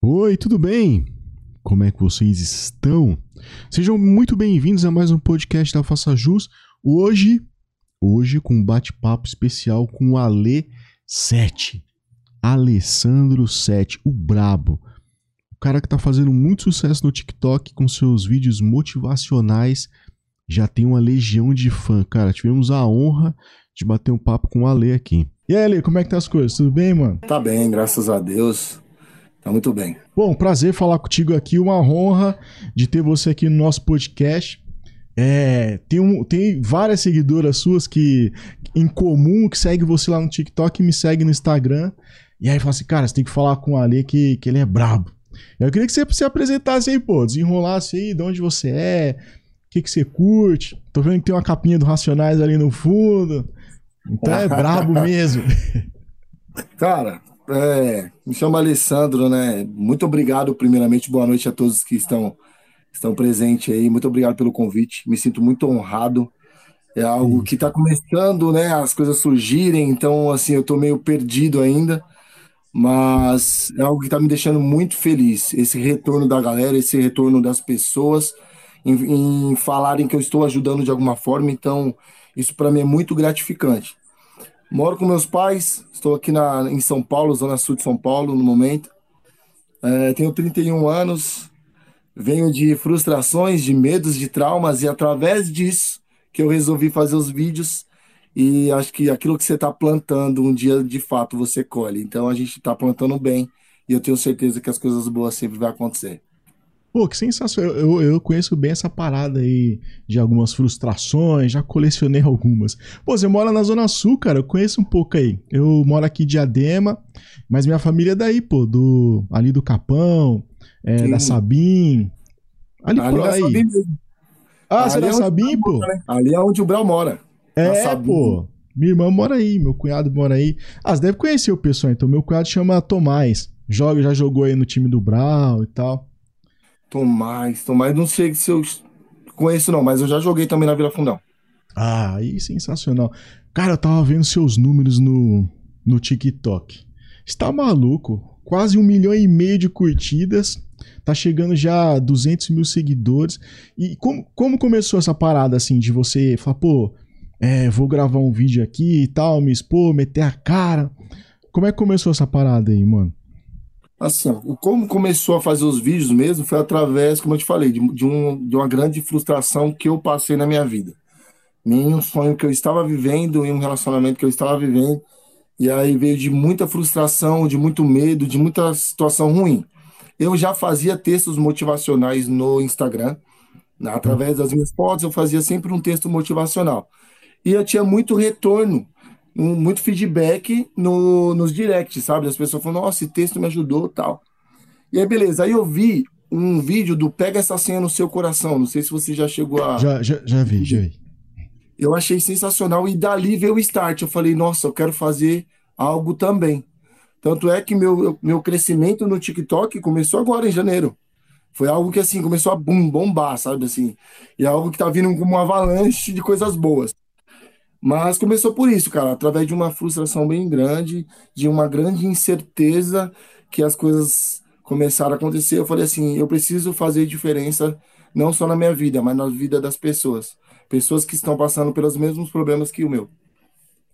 Oi, tudo bem? Como é que vocês estão? Sejam muito bem-vindos a mais um podcast da Faça Jus. Hoje, hoje com um bate-papo especial com o Ale 7. Alessandro 7, o brabo. O cara que tá fazendo muito sucesso no TikTok com seus vídeos motivacionais. Já tem uma legião de fã, cara. Tivemos a honra de bater um papo com o Ale aqui. E aí, Ale, como é que tá as coisas? Tudo bem, mano? Tá bem, graças a Deus. Tá muito bem. Bom, prazer falar contigo aqui, uma honra de ter você aqui no nosso podcast. É, tem, um, tem várias seguidoras suas que em comum que segue você lá no TikTok e me segue no Instagram. E aí fala assim, cara, você tem que falar com o Ale que, que ele é brabo. Eu queria que você se apresentasse aí, pô, desenrolasse aí de onde você é, o que, que você curte. Tô vendo que tem uma capinha do Racionais ali no fundo. Então é brabo mesmo. Cara, é, me chamo Alessandro, né? Muito obrigado, primeiramente. Boa noite a todos que estão, estão presentes aí. Muito obrigado pelo convite. Me sinto muito honrado. É algo que está começando, né? As coisas surgirem, então, assim, eu estou meio perdido ainda, mas é algo que está me deixando muito feliz. Esse retorno da galera, esse retorno das pessoas em, em falarem que eu estou ajudando de alguma forma, então, isso para mim é muito gratificante. Moro com meus pais, estou aqui na, em São Paulo, zona sul de São Paulo, no momento. É, tenho 31 anos, venho de frustrações, de medos, de traumas, e através disso que eu resolvi fazer os vídeos. E acho que aquilo que você está plantando, um dia de fato você colhe. Então a gente está plantando bem, e eu tenho certeza que as coisas boas sempre vão acontecer. Pô, que sensacional. Eu, eu conheço bem essa parada aí de algumas frustrações, já colecionei algumas. Pô, você mora na Zona Sul, cara, eu conheço um pouco aí. Eu moro aqui de Adema, mas minha família é daí, pô, do, ali do Capão, é, da Sabim. Ali, ali por é aí. Ah, ali você é da Sabim, pô? Mora, né? Ali é onde o Brau mora. É, pô. Minha irmã mora aí, meu cunhado mora aí. Ah, você deve conhecer o pessoal, então. Meu cunhado chama Tomás. Joga, já jogou aí no time do Brau e tal. Tomás, Tomás, não sei se eu conheço não, mas eu já joguei também na Vila Fundão. Ah, aí sensacional. Cara, eu tava vendo seus números no, no TikTok. Está maluco? Quase um milhão e meio de curtidas. Tá chegando já a 200 mil seguidores. E como, como começou essa parada assim de você falar, pô, é, vou gravar um vídeo aqui e tal, me expor, meter a cara? Como é que começou essa parada aí, mano? Assim, como começou a fazer os vídeos mesmo foi através, como eu te falei, de, de, um, de uma grande frustração que eu passei na minha vida. Nenhum sonho que eu estava vivendo, em um relacionamento que eu estava vivendo, e aí veio de muita frustração, de muito medo, de muita situação ruim. Eu já fazia textos motivacionais no Instagram, né? através das minhas fotos, eu fazia sempre um texto motivacional. E eu tinha muito retorno um, muito feedback no, nos directs, sabe? As pessoas falam, nossa, esse texto me ajudou tal. E aí, beleza. Aí eu vi um vídeo do Pega essa senha no seu coração. Não sei se você já chegou a. Já, já, já vi, já vi. Eu achei sensacional e dali veio o start. Eu falei, nossa, eu quero fazer algo também. Tanto é que meu, meu crescimento no TikTok começou agora, em janeiro. Foi algo que, assim, começou a boom, bombar, sabe, assim. E é algo que tá vindo como uma avalanche de coisas boas. Mas começou por isso, cara, através de uma frustração bem grande, de uma grande incerteza que as coisas começaram a acontecer. Eu falei assim: eu preciso fazer diferença, não só na minha vida, mas na vida das pessoas. Pessoas que estão passando pelos mesmos problemas que o meu.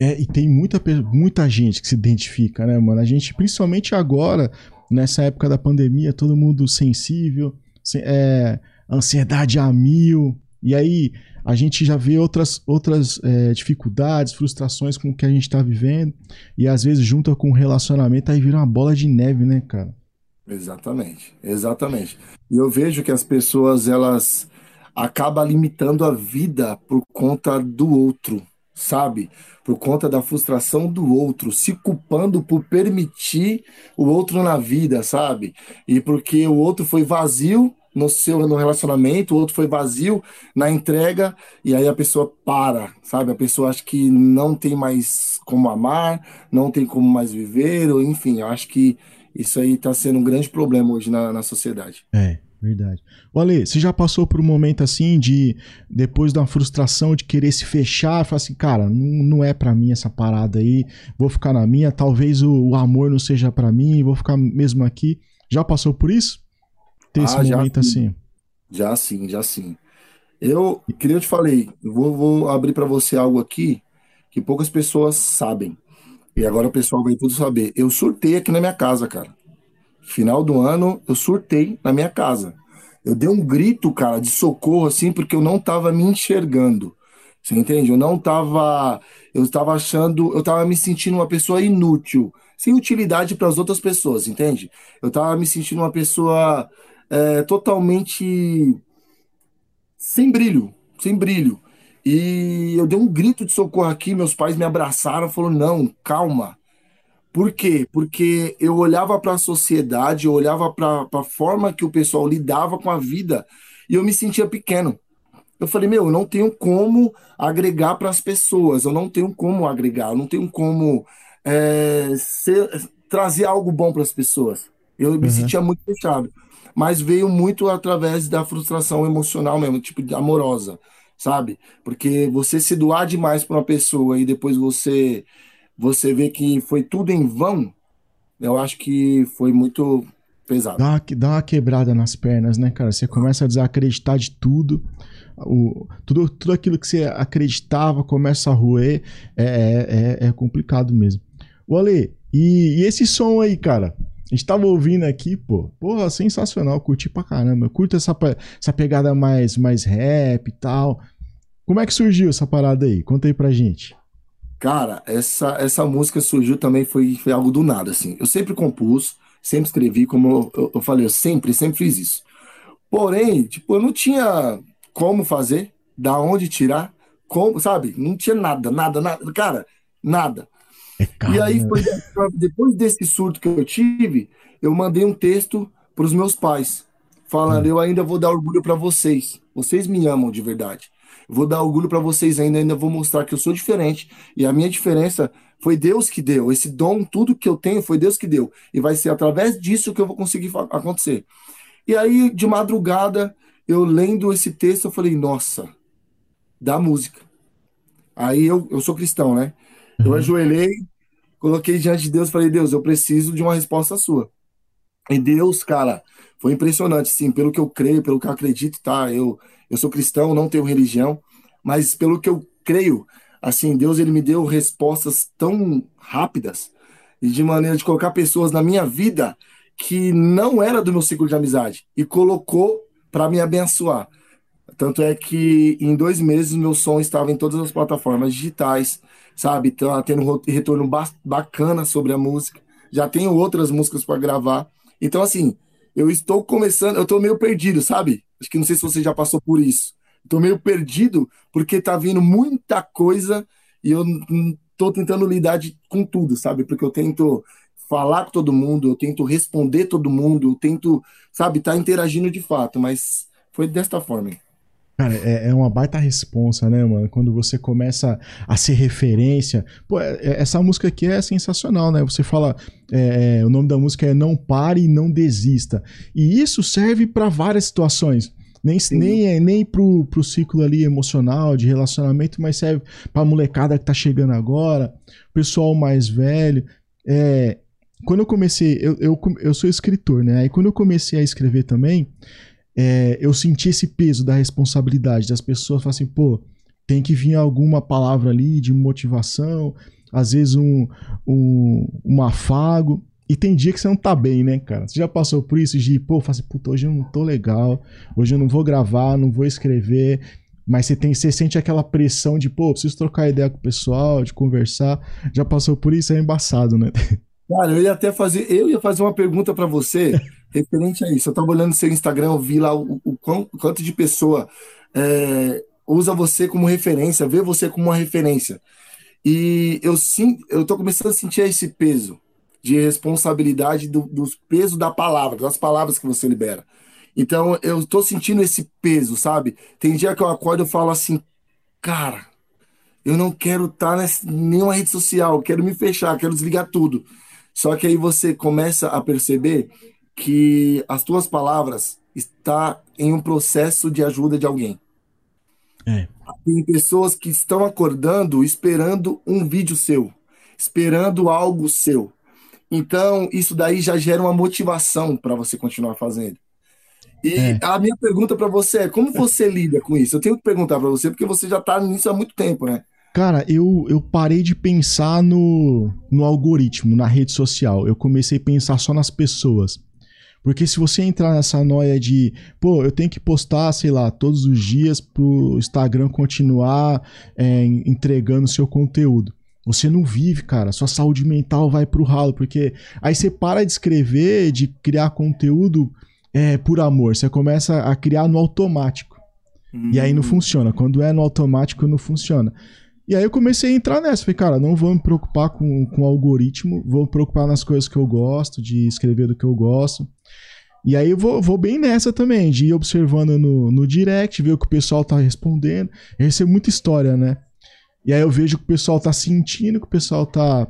É, e tem muita, muita gente que se identifica, né, mano? A gente, principalmente agora, nessa época da pandemia, todo mundo sensível, é, ansiedade a mil. E aí, a gente já vê outras, outras é, dificuldades, frustrações com o que a gente está vivendo, e às vezes junta com o relacionamento, aí vira uma bola de neve, né, cara? Exatamente, exatamente. E eu vejo que as pessoas, elas acabam limitando a vida por conta do outro, sabe? Por conta da frustração do outro, se culpando por permitir o outro na vida, sabe? E porque o outro foi vazio no seu no relacionamento, o outro foi vazio na entrega, e aí a pessoa para, sabe? A pessoa acha que não tem mais como amar, não tem como mais viver, ou enfim, eu acho que isso aí está sendo um grande problema hoje na, na sociedade. É, verdade. O Ale, você já passou por um momento assim de, depois da frustração de querer se fechar, falar assim, cara, não, não é para mim essa parada aí, vou ficar na minha, talvez o, o amor não seja para mim, vou ficar mesmo aqui. Já passou por isso? Tem ah, esse momento já, assim? Já sim, já sim. Eu, que eu te falei, vou, vou abrir para você algo aqui que poucas pessoas sabem. E agora o pessoal vai tudo saber. Eu surtei aqui na minha casa, cara. Final do ano, eu surtei na minha casa. Eu dei um grito, cara, de socorro, assim, porque eu não tava me enxergando. Você entende? Eu não tava. Eu estava achando. Eu estava me sentindo uma pessoa inútil, sem utilidade para as outras pessoas, entende? Eu estava me sentindo uma pessoa é, totalmente. sem brilho. Sem brilho. E eu dei um grito de socorro aqui, meus pais me abraçaram, falaram: não, calma. Por quê? Porque eu olhava para a sociedade, eu olhava para a forma que o pessoal lidava com a vida e eu me sentia pequeno. Eu falei, meu, eu não tenho como agregar para as pessoas, eu não tenho como agregar, eu não tenho como é, ser, trazer algo bom para as pessoas. Eu me uhum. sentia muito fechado. Mas veio muito através da frustração emocional mesmo, tipo de amorosa, sabe? Porque você se doar demais para uma pessoa e depois você você vê que foi tudo em vão, eu acho que foi muito pesado. Dá, dá uma quebrada nas pernas, né, cara? Você começa a desacreditar de tudo. O, tudo, tudo aquilo que você acreditava começa a roer. É, é, é, é complicado mesmo. O Ale, e, e, esse som aí, cara? A gente tava ouvindo aqui, pô. Porra, sensacional, curti pra caramba. Eu curto essa, essa pegada mais, mais rap e tal. Como é que surgiu essa parada aí? Conta aí pra gente. Cara, essa, essa música surgiu também, foi, foi algo do nada, assim. Eu sempre compus, sempre escrevi, como eu, eu falei, eu sempre, sempre fiz isso. Porém, tipo, eu não tinha como fazer, da onde tirar, como, sabe? Não tinha nada, nada, nada. Cara, nada. E aí, foi, depois desse surto que eu tive, eu mandei um texto para os meus pais, falando: hum. eu ainda vou dar orgulho para vocês. Vocês me amam de verdade vou dar orgulho para vocês ainda, ainda vou mostrar que eu sou diferente e a minha diferença foi Deus que deu. Esse dom, tudo que eu tenho foi Deus que deu. E vai ser através disso que eu vou conseguir acontecer. E aí, de madrugada, eu lendo esse texto, eu falei, nossa, da música. Aí eu, eu sou cristão, né? Eu uhum. ajoelhei, coloquei diante de Deus, falei, Deus, eu preciso de uma resposta sua. E Deus, cara, foi impressionante, sim, pelo que eu creio, pelo que eu acredito, tá? Eu, eu sou cristão, não tenho religião, mas pelo que eu creio, assim, Deus ele me deu respostas tão rápidas e de maneira de colocar pessoas na minha vida que não era do meu ciclo de amizade e colocou para me abençoar. Tanto é que em dois meses meu som estava em todas as plataformas digitais, sabe? Tá tendo um retorno bacana sobre a música. Já tenho outras músicas para gravar. Então, assim, eu estou começando, eu estou meio perdido, sabe? Acho que não sei se você já passou por isso. Estou meio perdido porque tá vindo muita coisa e eu estou tentando lidar de, com tudo, sabe? Porque eu tento falar com todo mundo, eu tento responder todo mundo, eu tento, sabe, tá interagindo de fato, mas foi desta forma. Cara, é, é, uma baita responsa, né, mano? Quando você começa a ser referência. Pô, é, é, essa música aqui é sensacional, né? Você fala. É, é, o nome da música é Não Pare e Não Desista. E isso serve para várias situações. Nem, nem, é, nem pro, pro ciclo ali emocional, de relacionamento, mas serve pra molecada que tá chegando agora, pessoal mais velho. É, quando eu comecei, eu, eu, eu sou escritor, né? Aí quando eu comecei a escrever também, é, eu senti esse peso da responsabilidade das pessoas falar assim, pô, tem que vir alguma palavra ali de motivação, às vezes um, um, um afago. E tem dia que você não tá bem, né, cara? Você já passou por isso de, pô, fazer, assim, puta, hoje eu não tô legal, hoje eu não vou gravar, não vou escrever, mas você tem, você sente aquela pressão de, pô, preciso trocar ideia com o pessoal, de conversar. Já passou por isso, é embaçado, né? Cara, eu ia até fazer, eu ia fazer uma pergunta para você referente a isso. Eu estava olhando seu Instagram, eu vi lá o, o, o quanto de pessoa é, usa você como referência, vê você como uma referência. E eu sim, eu estou começando a sentir esse peso de responsabilidade do, dos pesos da palavra, das palavras que você libera. Então eu estou sentindo esse peso, sabe? Tem dia que eu acordo e falo assim, cara, eu não quero estar tá em nenhuma rede social, quero me fechar, quero desligar tudo. Só que aí você começa a perceber que as tuas palavras está em um processo de ajuda de alguém. É. Tem pessoas que estão acordando esperando um vídeo seu, esperando algo seu. Então, isso daí já gera uma motivação para você continuar fazendo. E é. a minha pergunta para você é: como você lida com isso? Eu tenho que perguntar para você, porque você já está nisso há muito tempo, né? Cara, eu, eu parei de pensar no, no algoritmo, na rede social. Eu comecei a pensar só nas pessoas. Porque se você entrar nessa noia de, pô, eu tenho que postar, sei lá, todos os dias pro Instagram continuar é, entregando seu conteúdo. Você não vive, cara. Sua saúde mental vai pro ralo. Porque aí você para de escrever, de criar conteúdo é, por amor. Você começa a criar no automático. Hum. E aí não hum. funciona. Quando é no automático, não funciona. E aí eu comecei a entrar nessa. Falei, cara, não vou me preocupar com, com o algoritmo, vou me preocupar nas coisas que eu gosto, de escrever do que eu gosto. E aí eu vou, vou bem nessa também, de ir observando no, no direct, ver o que o pessoal tá respondendo. Eu recebo muita história, né? E aí eu vejo o que o pessoal tá sentindo, o que o pessoal tá,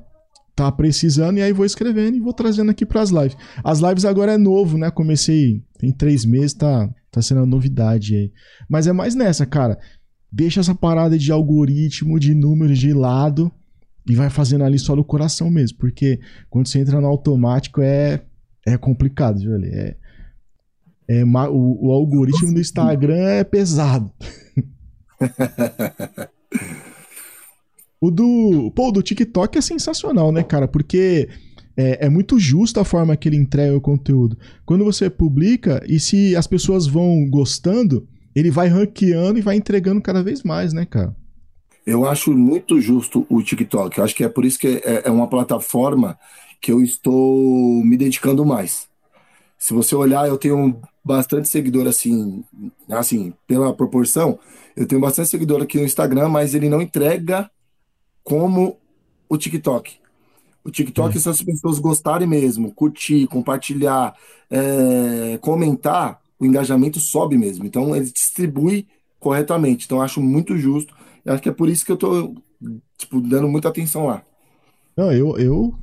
tá precisando, e aí vou escrevendo e vou trazendo aqui para as lives. As lives agora é novo, né? Comecei tem três meses, tá, tá sendo uma novidade aí. Mas é mais nessa, cara deixa essa parada de algoritmo, de números de lado e vai fazendo ali só no coração mesmo, porque quando você entra no automático é é complicado, viu? É, é o, o algoritmo do Instagram é pesado. o do, pô, o do TikTok é sensacional, né, cara? Porque é, é, muito justo a forma que ele entrega o conteúdo. Quando você publica e se as pessoas vão gostando, ele vai ranqueando e vai entregando cada vez mais, né, cara? Eu acho muito justo o TikTok. Eu acho que é por isso que é, é uma plataforma que eu estou me dedicando mais. Se você olhar, eu tenho bastante seguidor assim, assim, pela proporção, eu tenho bastante seguidor aqui no Instagram, mas ele não entrega como o TikTok. O TikTok, é. se as pessoas gostarem mesmo, curtir, compartilhar, é, comentar, o engajamento sobe mesmo. Então ele distribui corretamente. Então eu acho muito justo. Eu acho que é por isso que eu tô tipo, dando muita atenção lá. Não, eu, eu,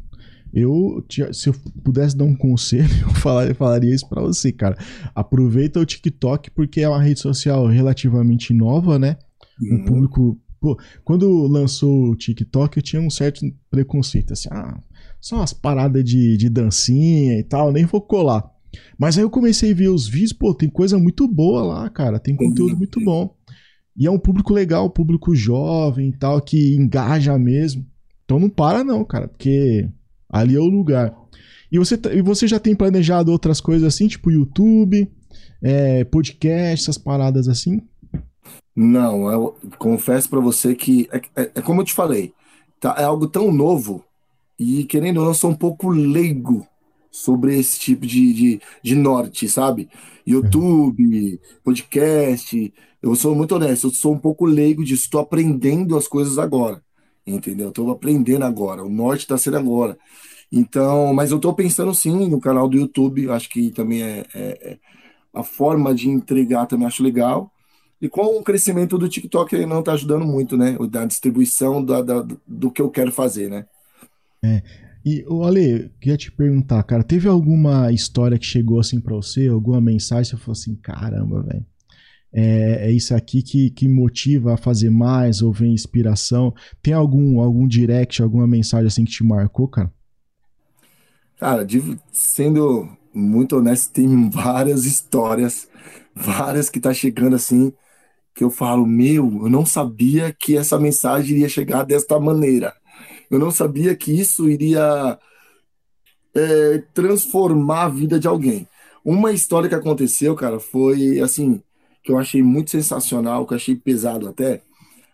eu se eu pudesse dar um conselho, eu falaria, falaria isso para você, cara. Aproveita o TikTok porque é uma rede social relativamente nova, né? Um uhum. público. Pô, quando lançou o TikTok, eu tinha um certo preconceito, assim, ah, só umas paradas de, de dancinha e tal, nem vou colar. Mas aí eu comecei a ver os vídeos, pô, tem coisa muito boa lá, cara, tem conteúdo muito bom. E é um público legal, público jovem e tal, que engaja mesmo. Então não para não, cara, porque ali é o lugar. E você, e você já tem planejado outras coisas assim, tipo YouTube, é, podcast, essas paradas assim? Não, eu confesso para você que é, é, é, como eu te falei, tá, é algo tão novo e querendo ou não, eu sou um pouco leigo sobre esse tipo de, de, de norte, sabe? YouTube, podcast. Eu sou muito honesto, eu sou um pouco leigo disso, estou aprendendo as coisas agora, entendeu? Estou aprendendo agora, o norte está sendo agora. Então, mas eu estou pensando sim no canal do YouTube, acho que também é, é, é, a forma de entregar também acho legal. E com o crescimento do TikTok ele não está ajudando muito, né? Da distribuição da, da, do que eu quero fazer, né? É. E, o Ale, queria te perguntar, cara, teve alguma história que chegou assim para você, alguma mensagem, você falou assim, caramba, velho, é, é, isso aqui que, que motiva a fazer mais, ou vem inspiração? Tem algum, algum direct, alguma mensagem assim que te marcou, cara? Cara, sendo muito honesto, tem várias histórias, várias que tá chegando assim, que eu falo, meu, eu não sabia que essa mensagem iria chegar desta maneira. Eu não sabia que isso iria é, transformar a vida de alguém. Uma história que aconteceu, cara, foi assim, que eu achei muito sensacional, que eu achei pesado até.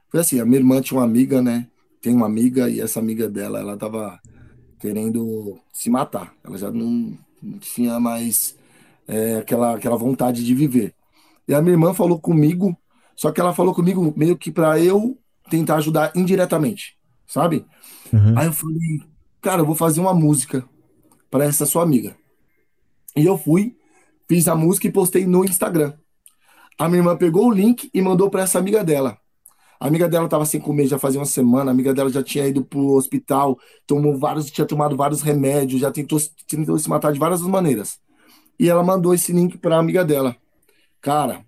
Foi assim, a minha irmã tinha uma amiga, né? Tem uma amiga e essa amiga dela, ela tava querendo se matar. Ela já não, tinha mais é, aquela, aquela vontade de viver. E a minha irmã falou comigo, só que ela falou comigo meio que para eu tentar ajudar indiretamente, sabe? Uhum. Aí eu falei, cara, eu vou fazer uma música para essa sua amiga. E eu fui, fiz a música e postei no Instagram. A minha irmã pegou o link e mandou para essa amiga dela. A amiga dela estava sem comer já fazia uma semana, a amiga dela já tinha ido pro hospital, tomou vários, tinha tomado vários remédios, já tentou, tentou se matar de várias maneiras. E ela mandou esse link para a amiga dela. Cara,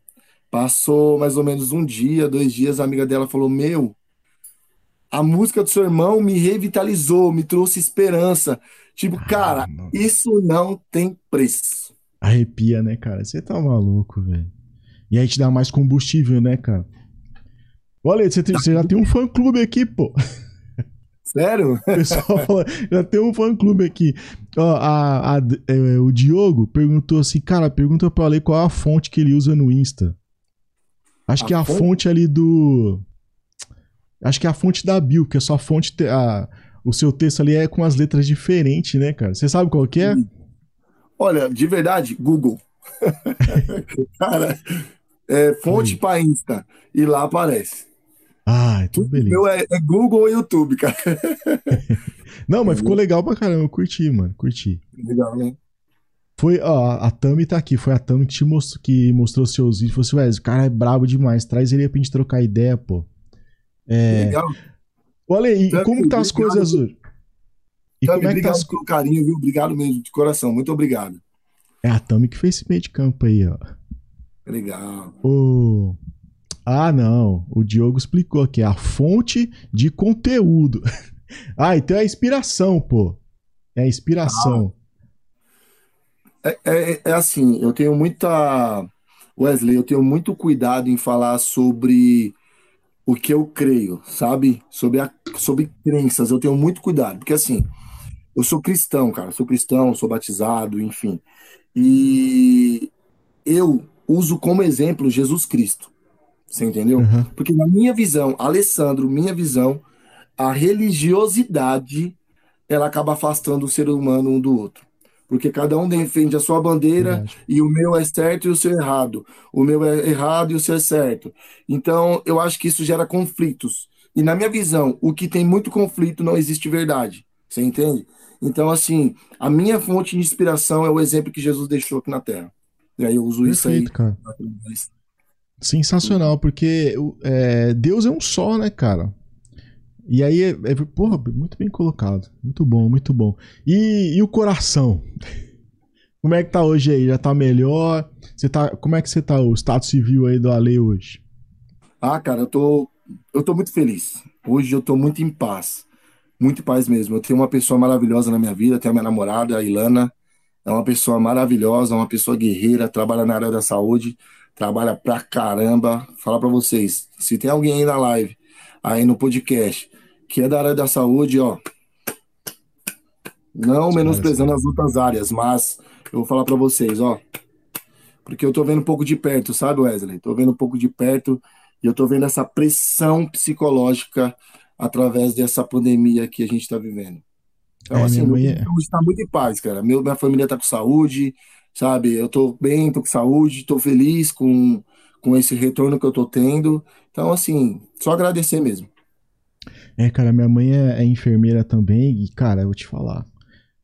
passou mais ou menos um dia, dois dias, a amiga dela falou: Meu, a música do seu irmão me revitalizou, me trouxe esperança. Tipo, ah, cara, isso não tem preço. Arrepia, né, cara? Você tá maluco, velho. E aí te dá mais combustível, né, cara? Olha, você, você já tem um fã-clube aqui, pô. Sério? O pessoal fala, já tem um fã-clube aqui. Ó, a, a, é, o Diogo perguntou assim, cara, pergunta pra Ale qual é a fonte que ele usa no Insta. Acho a que é a fonte? fonte ali do... Acho que é a fonte da Bill, que é só a fonte... A, o seu texto ali é com as letras diferentes, né, cara? Você sabe qual que é? Olha, de verdade, Google. cara, é fonte para Insta. E lá aparece. Ah, tudo então beleza. Meu é, é Google ou YouTube, cara. Não, mas ficou legal pra caramba. Eu curti, mano. Curti. Legal, né? Foi, ó, a Tami tá aqui. Foi a Tami que te mostrou, que mostrou seus vídeos. Falou assim, velho, o cara é brabo demais. Traz ele aí pra gente trocar ideia, pô. É... Legal. Olha aí, Tami, como tá as coisas hoje? E Tami, como é que tá as... pelo carinho, viu? Obrigado mesmo, de coração. Muito obrigado. É a Tami que fez esse meio de campo aí, ó. Legal. O... Ah, não. O Diogo explicou que é a fonte de conteúdo. ah, então é a inspiração, pô. É a inspiração. Ah. É, é, é, assim, eu tenho muita. Wesley, eu tenho muito cuidado em falar sobre o que eu creio, sabe? Sobre, a, sobre crenças, eu tenho muito cuidado, porque assim, eu sou cristão, cara, sou cristão, sou batizado, enfim. E eu uso como exemplo Jesus Cristo. Você entendeu? Uhum. Porque na minha visão, Alessandro, minha visão, a religiosidade ela acaba afastando o ser humano um do outro. Porque cada um defende a sua bandeira Verdade. e o meu é certo e o seu é errado. O meu é errado e o seu é certo. Então, eu acho que isso gera conflitos. E na minha visão, o que tem muito conflito não existe verdade. Você entende? Então, assim, a minha fonte de inspiração é o exemplo que Jesus deixou aqui na Terra. E aí eu uso Perfeito, isso aí. Cara. Sensacional, porque é, Deus é um só, né, cara? E aí, é, é, porra, muito bem colocado. Muito bom, muito bom. E, e, o coração? Como é que tá hoje aí? Já tá melhor? Você tá, como é que você tá, o status civil aí do Ale hoje? Ah, cara, eu tô, eu tô muito feliz. Hoje eu tô muito em paz. Muito em paz mesmo. Eu tenho uma pessoa maravilhosa na minha vida, tenho a minha namorada, a Ilana é uma pessoa maravilhosa, uma pessoa guerreira, trabalha na área da saúde, trabalha pra caramba. Falar para vocês, se tem alguém aí na live, aí no podcast, que é da área da saúde, ó, não menosprezando as outras áreas, mas eu vou falar para vocês, ó, porque eu tô vendo um pouco de perto, sabe, Wesley? Tô vendo um pouco de perto e eu tô vendo essa pressão psicológica através dessa pandemia que a gente está vivendo. Então, é, assim, mãe é... está muito em paz, cara. Meu, minha família está com saúde, sabe? Eu estou bem, estou com saúde, estou feliz com, com esse retorno que eu estou tendo. Então, assim, só agradecer mesmo. É, cara, minha mãe é, é enfermeira também e, cara, eu vou te falar.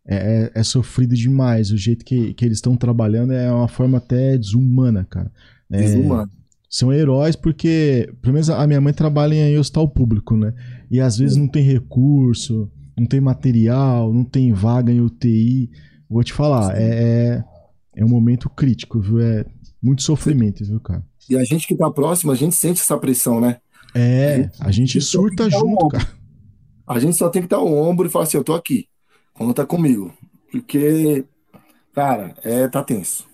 É, é, é sofrido demais. O jeito que, que eles estão trabalhando é uma forma até desumana, cara. É, desumana. São heróis porque, pelo menos a minha mãe trabalha em hospital público, né? E às vezes não tem recurso, não tem material, não tem vaga em UTI. Vou te falar, é, é, é um momento crítico, viu? É muito sofrimento, viu, cara? E a gente que tá próximo, a gente sente essa pressão, né? É, a gente, surta junto, cara. A gente só tem que dar o ombro e falar assim, eu tô aqui, conta comigo. Porque, cara, é, tá tenso.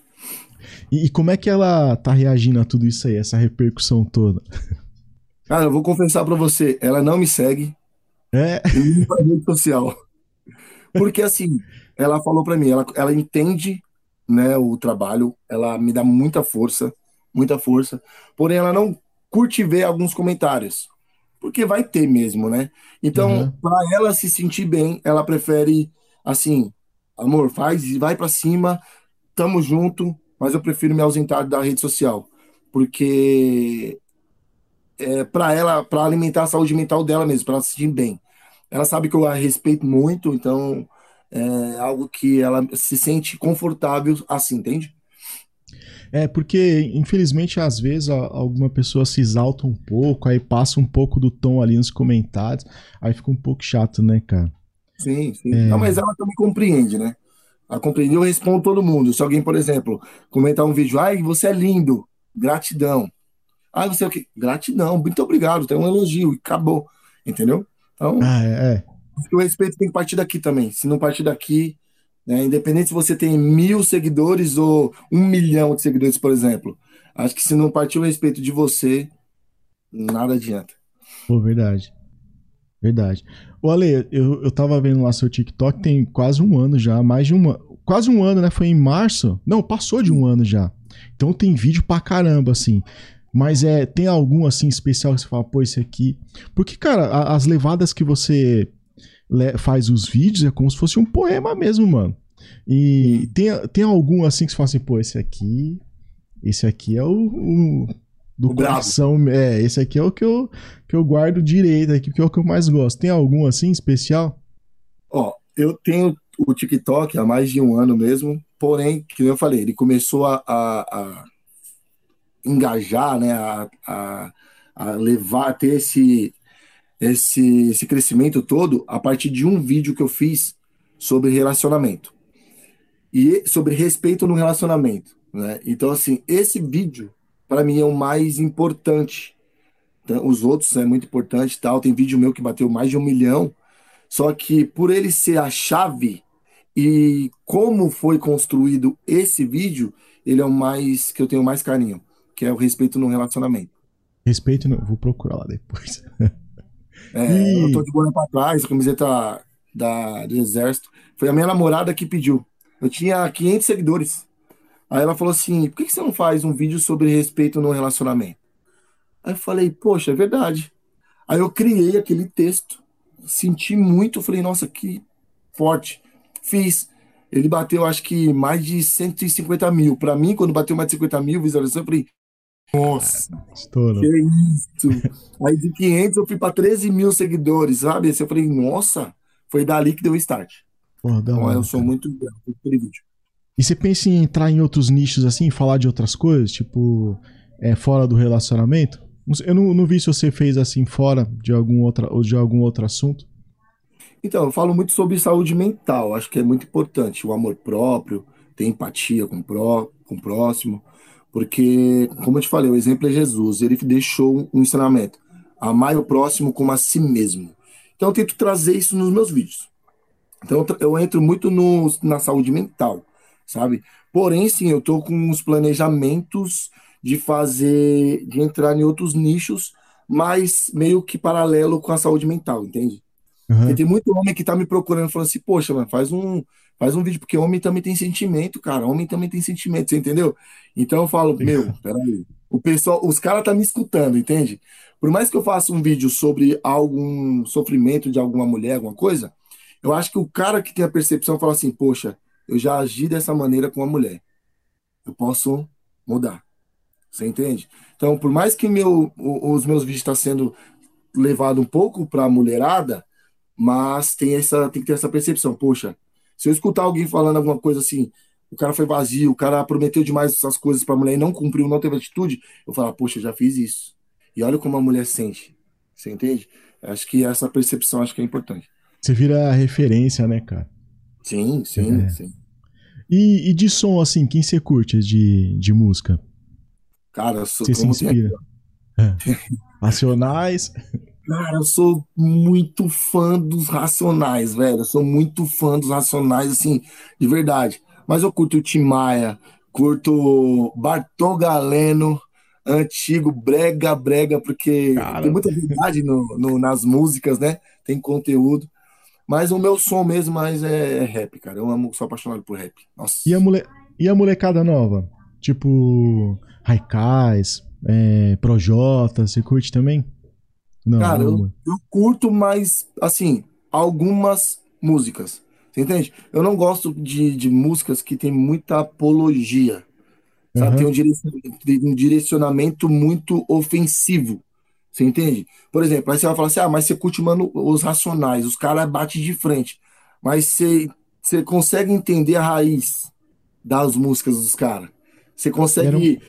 E, e como é que ela tá reagindo a tudo isso aí, essa repercussão toda? Cara, eu vou confessar para você, ela não me segue, é. rede social. Porque assim, ela falou para mim, ela, ela entende né, o trabalho, ela me dá muita força, muita força, porém ela não curte ver alguns comentários, porque vai ter mesmo, né? Então, uhum. para ela se sentir bem, ela prefere assim, amor, faz, vai para cima, tamo junto, mas eu prefiro me ausentar da rede social, porque é, para ela, para alimentar a saúde mental dela mesmo, para ela se sentir bem. Ela sabe que eu a respeito muito, então é algo que ela se sente confortável assim, entende? É, porque, infelizmente, às vezes alguma pessoa se exalta um pouco, aí passa um pouco do tom ali nos comentários, aí fica um pouco chato, né, cara? Sim, sim. É... Não, mas ela também compreende, né? Ela compreende, eu respondo todo mundo. Se alguém, por exemplo, comentar um vídeo, ai, você é lindo, gratidão. Ah, você é o quê? Gratidão, muito obrigado, tem um elogio, e acabou. Entendeu? Então. Ah, é, é. o respeito tem que partir daqui também. Se não partir daqui, né, independente se você tem mil seguidores ou um milhão de seguidores, por exemplo, acho que se não partir o respeito de você, nada adianta. Pô, verdade. Verdade. Ô, Ale, eu, eu tava vendo lá seu TikTok, tem quase um ano já, mais de uma. Quase um ano, né? Foi em março. Não, passou de um ano já. Então tem vídeo pra caramba, assim. Mas é, tem algum assim especial que você fala, pô, esse aqui. Porque, cara, a, as levadas que você faz os vídeos é como se fosse um poema mesmo, mano. E tem, tem algum assim que você fala assim, pô, esse aqui. Esse aqui é o, o do o coração. Bravo. É, esse aqui é o que eu, que eu guardo direito aqui, que é o que eu mais gosto. Tem algum assim especial? Ó, eu tenho o TikTok há mais de um ano mesmo, porém, que eu falei, ele começou a, a, a engajar, né, a, a, a levar, a ter esse, esse, esse crescimento todo a partir de um vídeo que eu fiz sobre relacionamento e sobre respeito no relacionamento, né? Então assim, esse vídeo para mim é o mais importante. Então, os outros é muito importante, tal. Tem vídeo meu que bateu mais de um milhão, só que por ele ser a chave e como foi construído esse vídeo, ele é o mais que eu tenho mais carinho, que é o respeito no relacionamento. Respeito, no... vou procurar lá depois. é. Eu tô de boa para trás, a camiseta da, do exército. Foi a minha namorada que pediu. Eu tinha 500 seguidores. Aí ela falou assim: por que você não faz um vídeo sobre respeito no relacionamento? Aí eu falei: poxa, é verdade. Aí eu criei aquele texto, senti muito, falei: nossa, que forte. Fiz. Ele bateu, acho que mais de 150 mil. Para mim, quando bateu mais de 50 mil visualizações, eu falei: nossa, Estouro. que isso. Aí de 500 eu fui para 13 mil seguidores, sabe? Assim, eu falei: nossa, foi dali que deu o start. Porra, então, eu sou muito grato vídeo. E você pensa em entrar em outros nichos assim, falar de outras coisas, tipo, é, fora do relacionamento? Eu não, não vi se você fez assim fora de algum, outra, de algum outro assunto. Então, eu falo muito sobre saúde mental, acho que é muito importante. O amor próprio, ter empatia com, pró, com o próximo. Porque, como eu te falei, o exemplo é Jesus. Ele deixou um ensinamento: amar o próximo como a si mesmo. Então, eu tento trazer isso nos meus vídeos. Então, eu entro muito no, na saúde mental sabe? Porém, sim, eu tô com uns planejamentos de fazer, de entrar em outros nichos, mas meio que paralelo com a saúde mental, entende? Uhum. Tem muito homem que tá me procurando falando assim, poxa, mano, faz um, faz um vídeo, porque homem também tem sentimento, cara, homem também tem sentimento, você entendeu? Então eu falo, meu, peraí, o pessoal, os caras tá me escutando, entende? Por mais que eu faça um vídeo sobre algum sofrimento de alguma mulher, alguma coisa, eu acho que o cara que tem a percepção fala assim, poxa, eu já agi dessa maneira com a mulher. Eu posso mudar. Você entende? Então, por mais que meu, os meus vídeos estão tá sendo levado um pouco para a mulherada, mas tem essa tem que ter essa percepção. Poxa, se eu escutar alguém falando alguma coisa assim, o cara foi vazio, o cara prometeu demais essas coisas para a mulher e não cumpriu, não teve atitude, eu falo, poxa, eu já fiz isso. E olha como a mulher sente. Você entende? Acho que essa percepção acho que é importante. Você vira referência, né, cara? Sim, sim, é. sim. E, e, de som, assim, quem você curte de, de música? Cara, eu sou. Você se inspira? É. Racionais? Cara, eu sou muito fã dos Racionais, velho. Eu sou muito fã dos Racionais, assim, de verdade. Mas eu curto o Tim Maia, curto Bartol Galeno, antigo, brega, brega, porque Cara. tem muita verdade no, no, nas músicas, né? Tem conteúdo. Mas o meu som mesmo mais é, é rap, cara. Eu amo, sou apaixonado por rap. Nossa. E a, mole... e a molecada nova? Tipo, Raikais, é, Projota, você curte também? Não, cara, eu, eu curto mais, assim, algumas músicas. Você entende? Eu não gosto de, de músicas que tem muita apologia. Sabe? Uhum. Tem um direcionamento, um direcionamento muito ofensivo. Você entende? Por exemplo, aí você vai falar assim: ah, mas você curte mano, os racionais, os caras batem de frente. Mas você, você consegue entender a raiz das músicas dos caras. Você consegue.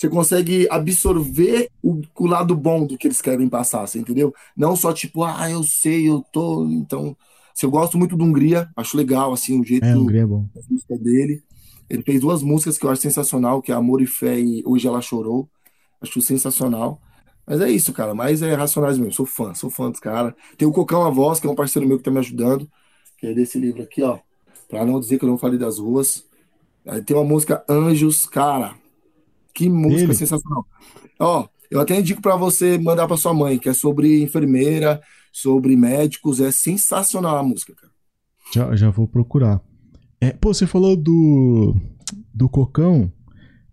Você consegue absorver o, o, lado bom do que eles querem passar, você entendeu? Não só tipo, ah, eu sei, eu tô. Então. Se eu gosto muito do Hungria, acho legal, assim, o jeito é, Hungria é bom. da música dele. Ele fez duas músicas que eu acho sensacional, que é Amor e Fé e Hoje Ela Chorou. Acho sensacional. Mas é isso, cara. Mas é Racionais mesmo. Sou fã, sou fã dos caras. Tem o Cocão A Voz, que é um parceiro meu que tá me ajudando, que é desse livro aqui, ó. Pra não dizer que eu não falei das ruas. Aí tem uma música Anjos, cara. Que música Ele? sensacional. Ó, eu até indico pra você mandar pra sua mãe, que é sobre enfermeira, sobre médicos. É sensacional a música, cara. Já, já vou procurar. É, pô, você falou do. do Cocão.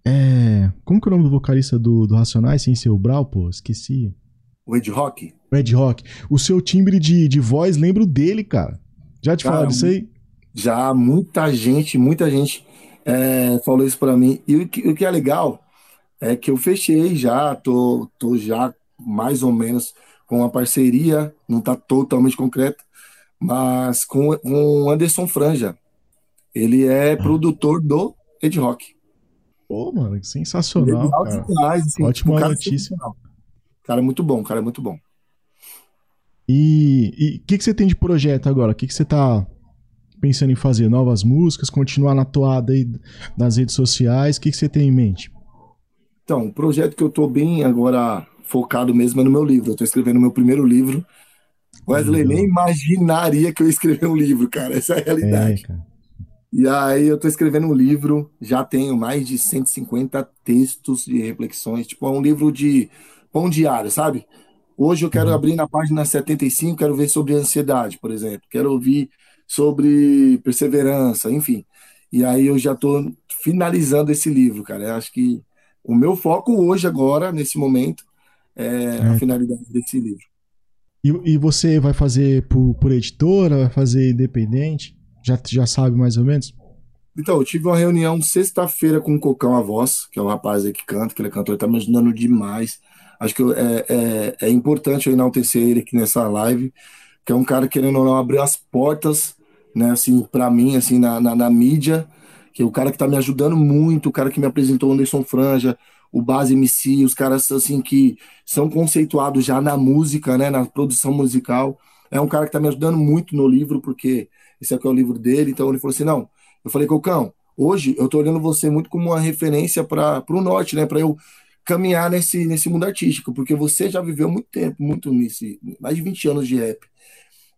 É. Como que é o nome do vocalista do, do Racionais sem ser o Brau, pô? Esqueci. O Ed Rock. Red Rock. O seu timbre de, de voz, lembro dele, cara. Já te falaram disso aí? Já muita gente, muita gente é, falou isso pra mim. E o que, o que é legal é que eu fechei já, tô, tô já mais ou menos com uma parceria, não tá totalmente concreta, mas com o Anderson Franja. Ele é produtor do Ed Rock. Pô, mano, que é sensacional, cara. demais, assim, Ótima um cara notícia. sensacional. Cara, é muito bom, cara, é muito bom. E o que, que você tem de projeto agora? O que, que você tá pensando em fazer? Novas músicas? Continuar na toada aí das redes sociais? O que, que você tem em mente? Então, o projeto que eu tô bem agora focado mesmo é no meu livro. Eu tô escrevendo meu primeiro livro. Wesley Legal. nem imaginaria que eu ia escrever um livro, cara. Essa é a É, realidade. cara. E aí eu tô escrevendo um livro, já tenho mais de 150 textos de reflexões, tipo, é um livro de pão diário, sabe? Hoje eu quero Uhum. abrir na página 75, quero ver sobre ansiedade, por exemplo. Quero ouvir sobre perseverança, enfim. E aí eu já tô finalizando esse livro, cara. Eu acho que o meu foco hoje, agora, nesse momento, é a É. finalidade desse livro. E, e você vai fazer por, por editora? Vai fazer independente? Já, já sabe mais ou menos? Então, eu tive uma reunião sexta-feira com o Cocão A Voz, que é o rapaz aí que canta, que ele é cantor, ele tá me ajudando demais. Acho que eu- é, é, é importante eu enaltecer ele aqui nessa live, que é um cara querendo ou não abrir as portas, né, assim, para mim, assim, na, na, na mídia, que é o cara que tá me ajudando muito, o cara que me apresentou Anderson Franja, o Base MC, os caras, assim, que são conceituados já na música, né, na produção musical. É um cara que tá me ajudando muito no livro, porque esse aqui é o livro dele, então ele falou assim, não, eu falei, Cocão, hoje eu tô olhando você muito como uma referência para o norte, né? Para eu caminhar nesse, nesse mundo artístico, porque você já viveu muito tempo, muito nesse, mais de 20 anos de rap.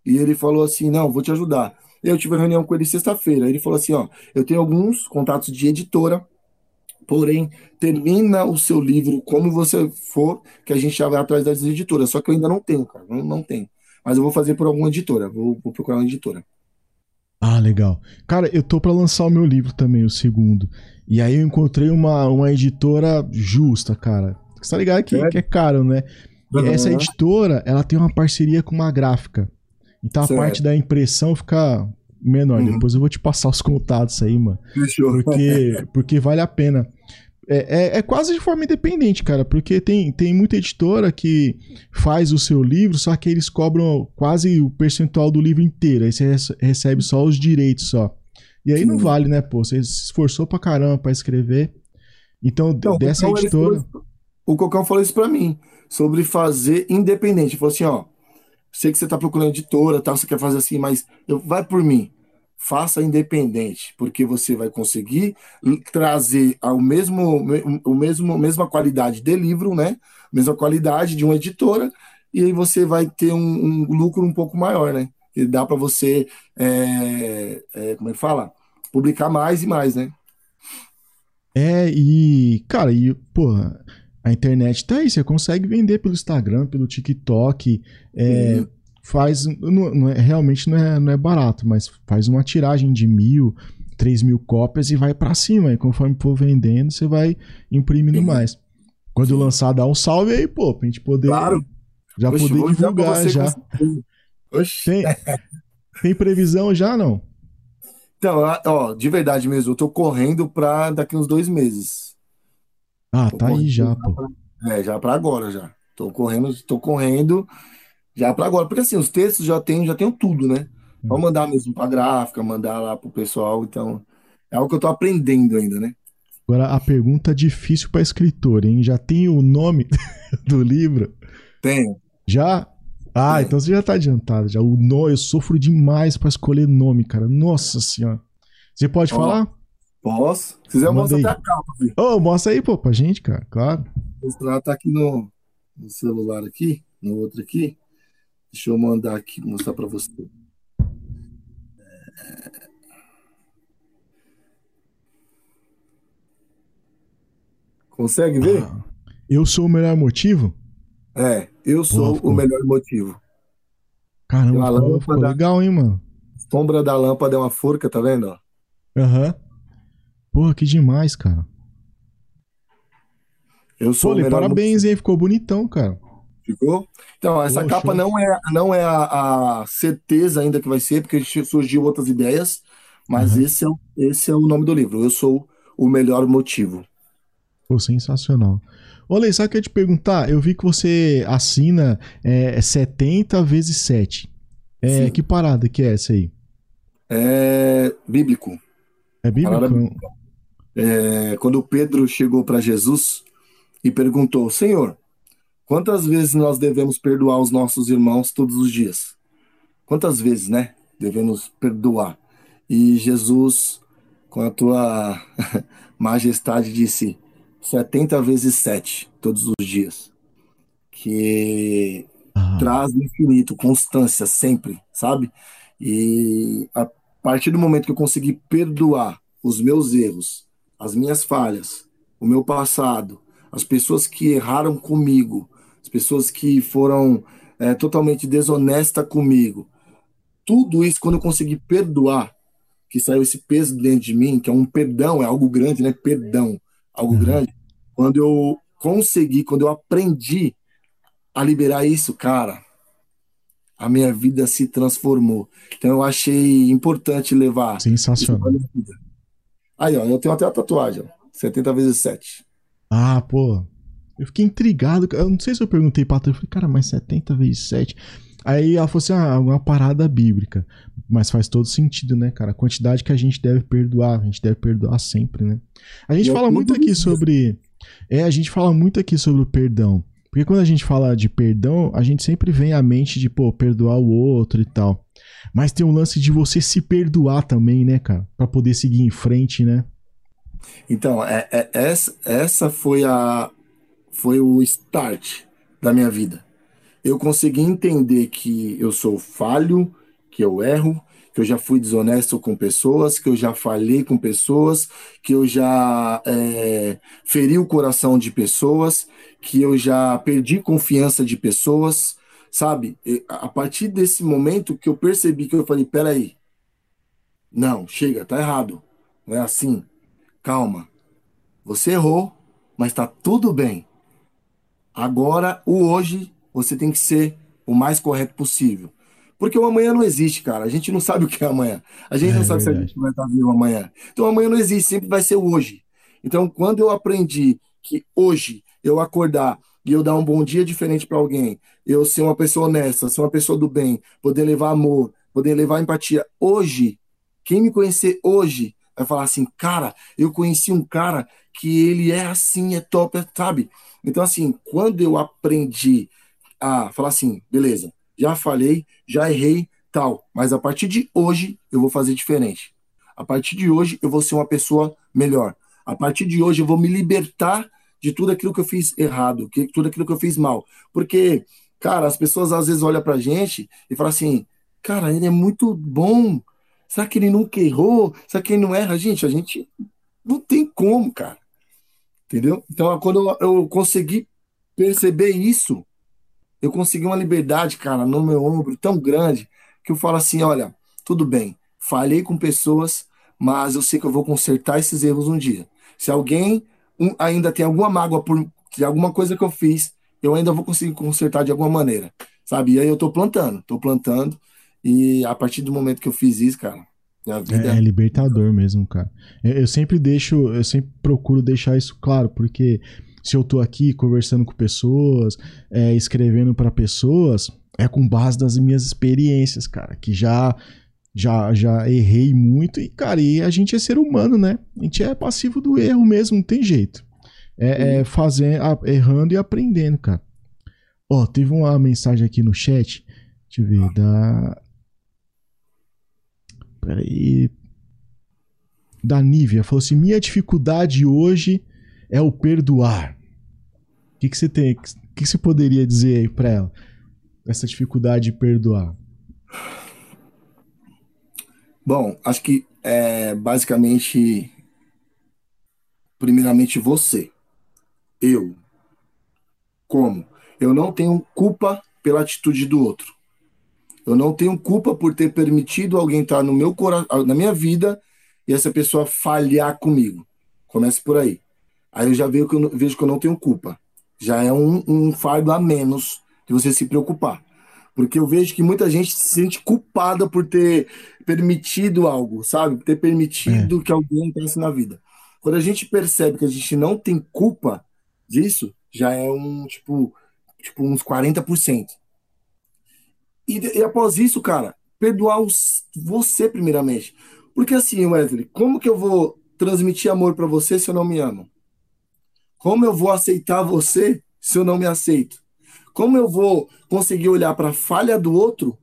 E ele falou assim: não, vou te ajudar. Eu tive uma reunião com ele sexta-feira. Ele falou assim: ó, eu tenho alguns contatos de editora, porém, termina o seu livro como você for, que a gente já vai atrás das editoras. Só que eu ainda não tenho, cara, não, não tenho. Mas eu vou fazer por alguma editora, vou, vou procurar uma editora. Ah, legal. Cara, eu tô pra lançar o meu livro também, o segundo. E aí eu encontrei uma, uma editora justa, cara. Você tá ligado que, Sério? que é caro, né? E essa editora, ela tem uma parceria com uma gráfica. Então a Certo. parte da impressão fica menor. Uhum. Depois eu vou te passar os contatos aí, mano. Fechou. Porque, porque vale a pena. É, é, é quase de forma independente, cara, porque tem, tem muita editora que faz o seu livro, só que eles cobram quase o percentual do livro inteiro. Aí você rece- recebe só os direitos só. E aí não Sim. vale, né, pô? Você se esforçou pra caramba pra escrever. Então, Então, dessa o editora. falou o Cocão falou isso pra mim, sobre fazer independente. Ele falou assim, ó, sei que você tá procurando editora, tal, você quer fazer assim, mas eu, vai por mim. Faça independente, porque você vai conseguir trazer ao mesmo, me- o mesmo, mesma qualidade de livro, né? Mesma qualidade de uma editora, e aí você vai ter um, um lucro um pouco maior, né? E dá para você, é, é, como é que fala? Publicar mais e mais, né? É, e, cara, e, porra, a internet tá aí, você consegue vender pelo Instagram, pelo TikTok, é, Sim. faz, não, não é- realmente não é, não é barato, mas faz uma tiragem de mil, três mil cópias e vai pra cima, e conforme for vendendo, você vai imprimindo mais. Quando Sim. lançar, dá um salve aí, pô, pra gente poder, Claro. já Oxe, poder divulgar já. Oxe. Tem, tem previsão já, não? Então, ó, de verdade mesmo, eu tô correndo pra daqui uns dois meses. Ah, Tô tá aí já, pô. pra- É, já pra agora já. Tô correndo, tô correndo já pra agora. Porque assim, os textos já tenho, já tenho tudo, né? Hum. Vou mandar mesmo pra gráfica, mandar lá pro pessoal, então é algo que eu tô aprendendo ainda, né? Agora, a pergunta difícil pra escritor, hein? Já tem o nome do livro? Tenho. Já? Ah, É. então você já tá adiantado. Já. O no, eu sofro demais pra escolher nome, cara. Nossa senhora. Você pode Ó, falar? Posso? Se quiser, aí. até a capa, filho. Ô, mostra aí, pô, pra gente, cara. Claro. Mostrar, tá aqui no, no celular aqui, no outro aqui. Deixa eu mandar aqui, mostrar para você. Consegue ver? Ah, eu sou o melhor motivo? É, eu sou Pô, o melhor motivo. Caramba, a lâmpada, legal, hein, mano? Sombra da lâmpada é uma forca, tá vendo? Aham. Uhum. Pô, que demais, cara. Eu sou Pô, parabéns, hein? Ficou bonitão, cara. Ficou? Então, essa Pô, capa não é, não é a, a, certeza ainda que vai ser, porque surgiu outras ideias, mas uhum. esse, é, esse é o nome do livro. Eu sou o melhor motivo. Pô, sensacional. Olha, sabe o que eu ia te perguntar? Eu vi que você assina é, 70 vezes 7. É, que parada que é essa aí? É bíblico. É bíblico? É, quando Pedro chegou para Jesus e perguntou: Senhor, quantas vezes nós devemos perdoar os nossos irmãos todos os dias? Quantas vezes, né? Devemos perdoar. E Jesus, com a tua majestade, disse: 70 vezes 7 todos os dias. Que uhum. traz infinito, constância sempre, sabe? E a partir do momento que eu consegui perdoar os meus erros, as minhas falhas, o meu passado, as pessoas que erraram comigo, as pessoas que foram é, totalmente desonestas comigo, tudo isso, quando eu consegui perdoar, que saiu esse peso dentro de mim, que é um perdão, é algo grande, né? Perdão algo uhum. grande, quando eu consegui, quando eu aprendi a liberar isso, cara, a minha vida se transformou. Então eu achei importante levar. Sensacional. Aí, ó, eu tenho até a tatuagem, ó, 70 vezes 7. Ah, pô. Eu fiquei intrigado. Eu não sei se eu perguntei pra tu. Eu falei, cara, mas 70 vezes 7. Aí ela falou assim: ah, uma parada bíblica. Mas faz todo sentido, né, cara? A quantidade que a gente deve perdoar, a gente deve perdoar sempre, né? A gente e fala muito aqui sobre. É, a gente fala muito aqui sobre o perdão. Porque quando a gente fala de perdão, a gente sempre vem à mente de, pô, perdoar o outro e tal. Mas tem um lance de você se perdoar também, né, cara? Pra poder seguir em frente, né? Então, é, é, essa, essa foi a foi o start da minha vida eu consegui entender que eu sou falho, que eu erro, que eu já fui desonesto com pessoas, que eu já falhei com pessoas, que eu já é, feri o coração de pessoas, que eu já perdi confiança de pessoas, sabe? A partir desse momento que eu percebi que eu falei, peraí, não, chega, tá errado, não é assim, calma, você errou, mas tá tudo bem. Agora, o hoje você tem que ser o mais correto possível. Porque o amanhã não existe, cara. A gente não sabe o que é amanhã. A gente é, não sabe verdade. se a gente vai estar vivo amanhã. Então amanhã não existe, sempre vai ser hoje. Então, quando eu aprendi que hoje eu acordar e eu dar um bom dia diferente para alguém, eu ser uma pessoa honesta, ser uma pessoa do bem, poder levar amor, poder levar empatia, hoje, quem me conhecer hoje vai falar assim, cara, eu conheci um cara que ele é assim, é top, é, sabe? Então, assim, quando eu aprendi a falar assim, beleza, já falei, já errei, tal, mas a partir de hoje eu vou fazer diferente. A partir de hoje eu vou ser uma pessoa melhor. A partir de hoje eu vou me libertar de tudo aquilo que eu fiz errado, que tudo aquilo que eu fiz mal. Porque, cara, as pessoas às vezes olham pra gente e falam assim: "Cara, ele é muito bom. Será que ele nunca errou? Será que ele não erra?" Gente, a gente não tem como, cara. Entendeu? Então, quando eu consegui perceber isso, eu consegui uma liberdade, cara, no meu ombro tão grande que eu falo assim: olha, tudo bem, falhei com pessoas, mas eu sei que eu vou consertar esses erros um dia. Se alguém um, ainda tem alguma mágoa por de alguma coisa que eu fiz, eu ainda vou conseguir consertar de alguma maneira, sabe? E aí eu tô plantando, tô plantando, e a partir do momento que eu fiz isso, cara. É, é libertador mesmo, cara. Eu sempre deixo, eu sempre procuro deixar isso claro, porque se eu tô aqui conversando com pessoas, é, escrevendo para pessoas, é com base nas minhas experiências, cara, que já já já errei muito e cara, e a gente é ser humano, né? A gente é passivo do erro mesmo, não tem jeito. É, é fazer, errando e aprendendo, cara. Ó, teve uma mensagem aqui no chat. Deixa eu ver, da. Peraí. Da Nívia. Falou assim: Minha dificuldade hoje é o perdoar. O que, que você tem? O que que você poderia dizer aí pra ela? Essa dificuldade de perdoar. Bom, acho que é basicamente, primeiramente você, eu. Como? Eu não tenho culpa pela atitude do outro. Eu não tenho culpa por ter permitido alguém estar no meu coração, na minha vida e essa pessoa falhar comigo. Comece por aí. Aí eu já vejo que eu, vejo que eu não tenho culpa. Já é um, um fardo a menos de você se preocupar. Porque eu vejo que muita gente se sente culpada por ter permitido algo, sabe? Ter permitido é. que alguém entrasse na vida. Quando a gente percebe que a gente não tem culpa disso, já é um, tipo, tipo uns 40%. E, e após isso, cara, perdoar os, você primeiramente. Porque assim, Wesley, como que eu vou transmitir amor para você se eu não me amo? Como eu vou aceitar você se eu não me aceito? Como eu vou conseguir olhar para a falha do outro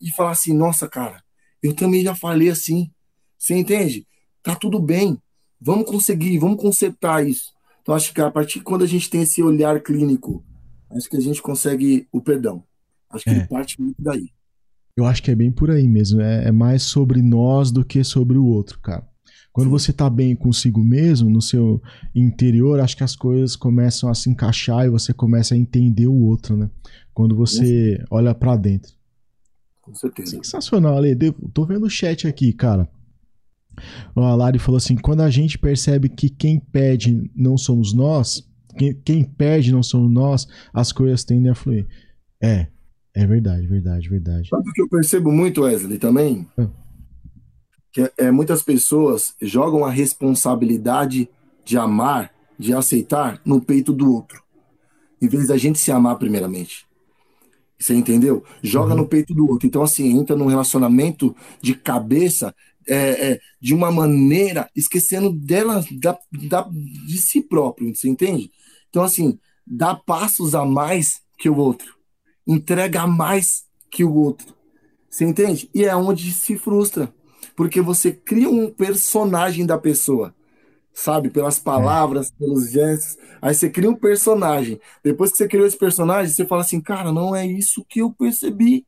e falar assim: nossa, cara, eu também já falei assim. Você entende? Tá tudo bem. Vamos conseguir, vamos consertar isso. Então, acho que a partir de quando a gente tem esse olhar clínico, acho que a gente consegue o perdão. Acho que é. ele parte muito daí. Eu acho que é bem por aí mesmo. É, é mais sobre nós do que sobre o outro, cara. Quando você tá bem consigo mesmo, no seu interior, acho que as coisas começam a se encaixar e você começa a entender o outro, né? Quando você Sim. olha para dentro. Com certeza. Sensacional, Ale. Tô vendo o chat aqui, cara. O Alari falou assim: quando a gente percebe que quem pede não somos nós, quem, quem perde não somos nós, as coisas tendem a fluir. É, é verdade, verdade, verdade. Sabe o que eu percebo muito, Wesley, também? É. Que é, é, muitas pessoas jogam a responsabilidade de amar, de aceitar, no peito do outro, em vez da gente se amar primeiramente. Você entendeu? Joga uhum. no peito do outro. Então, assim, entra num relacionamento de cabeça é, é, de uma maneira, esquecendo dela, da, da, de si próprio, você entende? Então, assim, dá passos a mais que o outro entrega mais que o outro. Você entende? E é onde se frustra. Porque você cria um personagem da pessoa. Sabe? Pelas palavras, pelos gestos. Aí você cria um personagem. Depois que você criou esse personagem, você fala assim: cara, não é isso que eu percebi.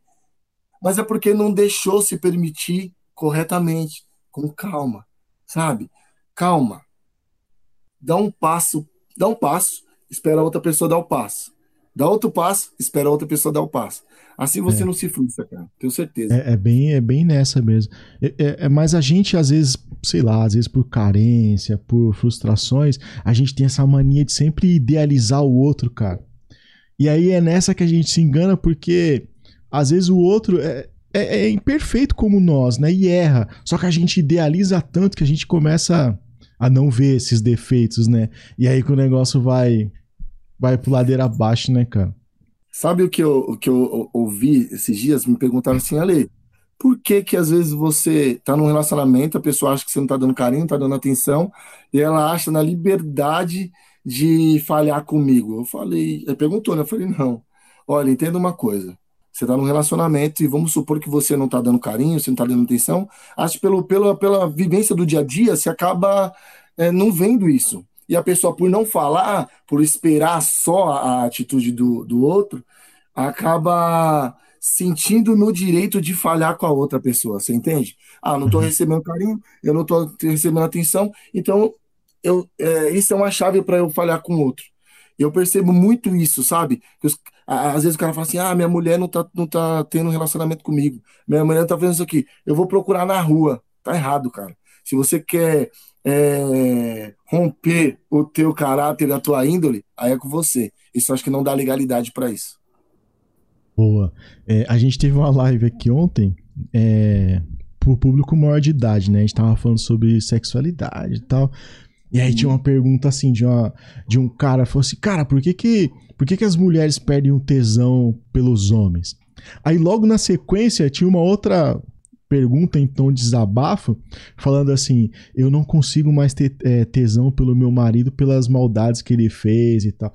Mas é porque não deixou se permitir corretamente, com calma. Sabe? Calma. Dá um passo, dá um passo, espera a outra pessoa dar o passo. Dá outro passo, espera outra pessoa dar o passo. Assim você é. não se frustra, cara. Tenho certeza. É, é, bem, é bem nessa mesmo. É, é, é, mas a gente, às vezes, sei lá, às vezes por carência, por frustrações, a gente tem essa mania de sempre idealizar o outro, cara. E aí é nessa que a gente se engana, porque às vezes o outro é, é, é imperfeito como nós, né? E erra. Só que a gente idealiza tanto que a gente começa a não ver esses defeitos, né? E aí que o negócio vai vai pro ladeira abaixo, né, cara? Sabe o que eu, o que eu ouvi esses dias? Me perguntaram assim, Ale, por que que às vezes você tá num relacionamento, a pessoa acha que você não tá dando carinho, não tá dando atenção, e ela acha na liberdade de falhar comigo? Eu falei, ele perguntou, né? Eu falei, não. Olha, entenda uma coisa. Você tá num relacionamento e vamos supor que você não tá dando carinho, você não tá dando atenção. Acho que pelo, pela, pela vivência do dia a dia, você acaba é, não vendo isso e a pessoa, por não falar, por esperar só a atitude do, do outro, acaba sentindo no direito de falhar com a outra pessoa, você entende? Ah, não estou uhum. recebendo carinho, eu não estou recebendo atenção, então eu, é, isso é uma chave para eu falhar com o outro. Eu percebo muito isso, sabe? Os, às vezes o cara fala assim: ah, minha mulher não tá, não tá tendo relacionamento comigo, minha mulher não tá fazendo isso aqui, eu vou procurar na rua. Tá errado, cara. Se você quer é, romper o teu caráter a tua índole, aí é com você. Isso acho que não dá legalidade para isso. Boa. É, a gente teve uma live aqui ontem é, pro público maior de idade, né? A gente tava falando sobre sexualidade e tal. E aí tinha uma pergunta assim de, uma, de um cara, falou assim, cara, por que que, por que que as mulheres perdem o tesão pelos homens? Aí logo na sequência tinha uma outra pergunta em tom de desabafo, falando assim: eu não consigo mais ter é, tesão pelo meu marido pelas maldades que ele fez e tal.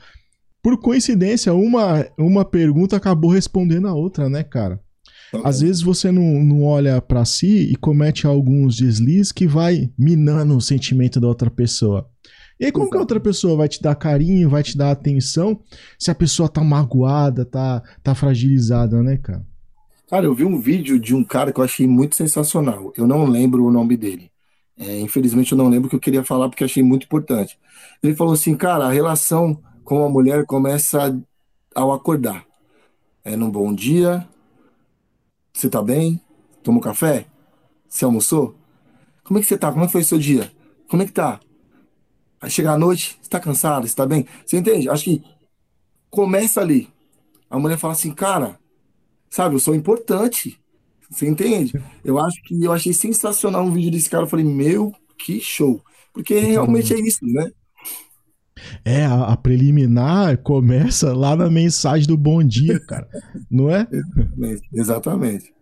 Por coincidência, uma, uma pergunta acabou respondendo a outra, né, cara? Às vezes você não, não olha para si e comete alguns deslizes que vai minando o sentimento da outra pessoa. E aí, como que a outra pessoa vai te dar carinho, vai te dar atenção, se a pessoa tá magoada, tá, tá fragilizada, né, cara? Cara, eu vi um vídeo de um cara que eu achei muito sensacional. Eu não lembro o nome dele. É, infelizmente eu não lembro o que eu queria falar porque achei muito importante. Ele falou assim, cara, a relação com a mulher começa ao acordar. É num bom dia, você tá bem? Tomou café? Você almoçou? Como é que você tá? Como é foi o seu dia? Como é que tá? Aí chega a noite, você tá cansado, você tá bem? Você entende? Acho que começa ali. A mulher fala assim, cara, sabe, eu sou importante. Você entende? Eu acho que eu achei sensacional um vídeo desse cara. Eu falei, meu, que show. Porque realmente é isso, né? É, a, a, preliminar começa lá na mensagem do bom dia, cara. Não é? Exatamente. Exatamente.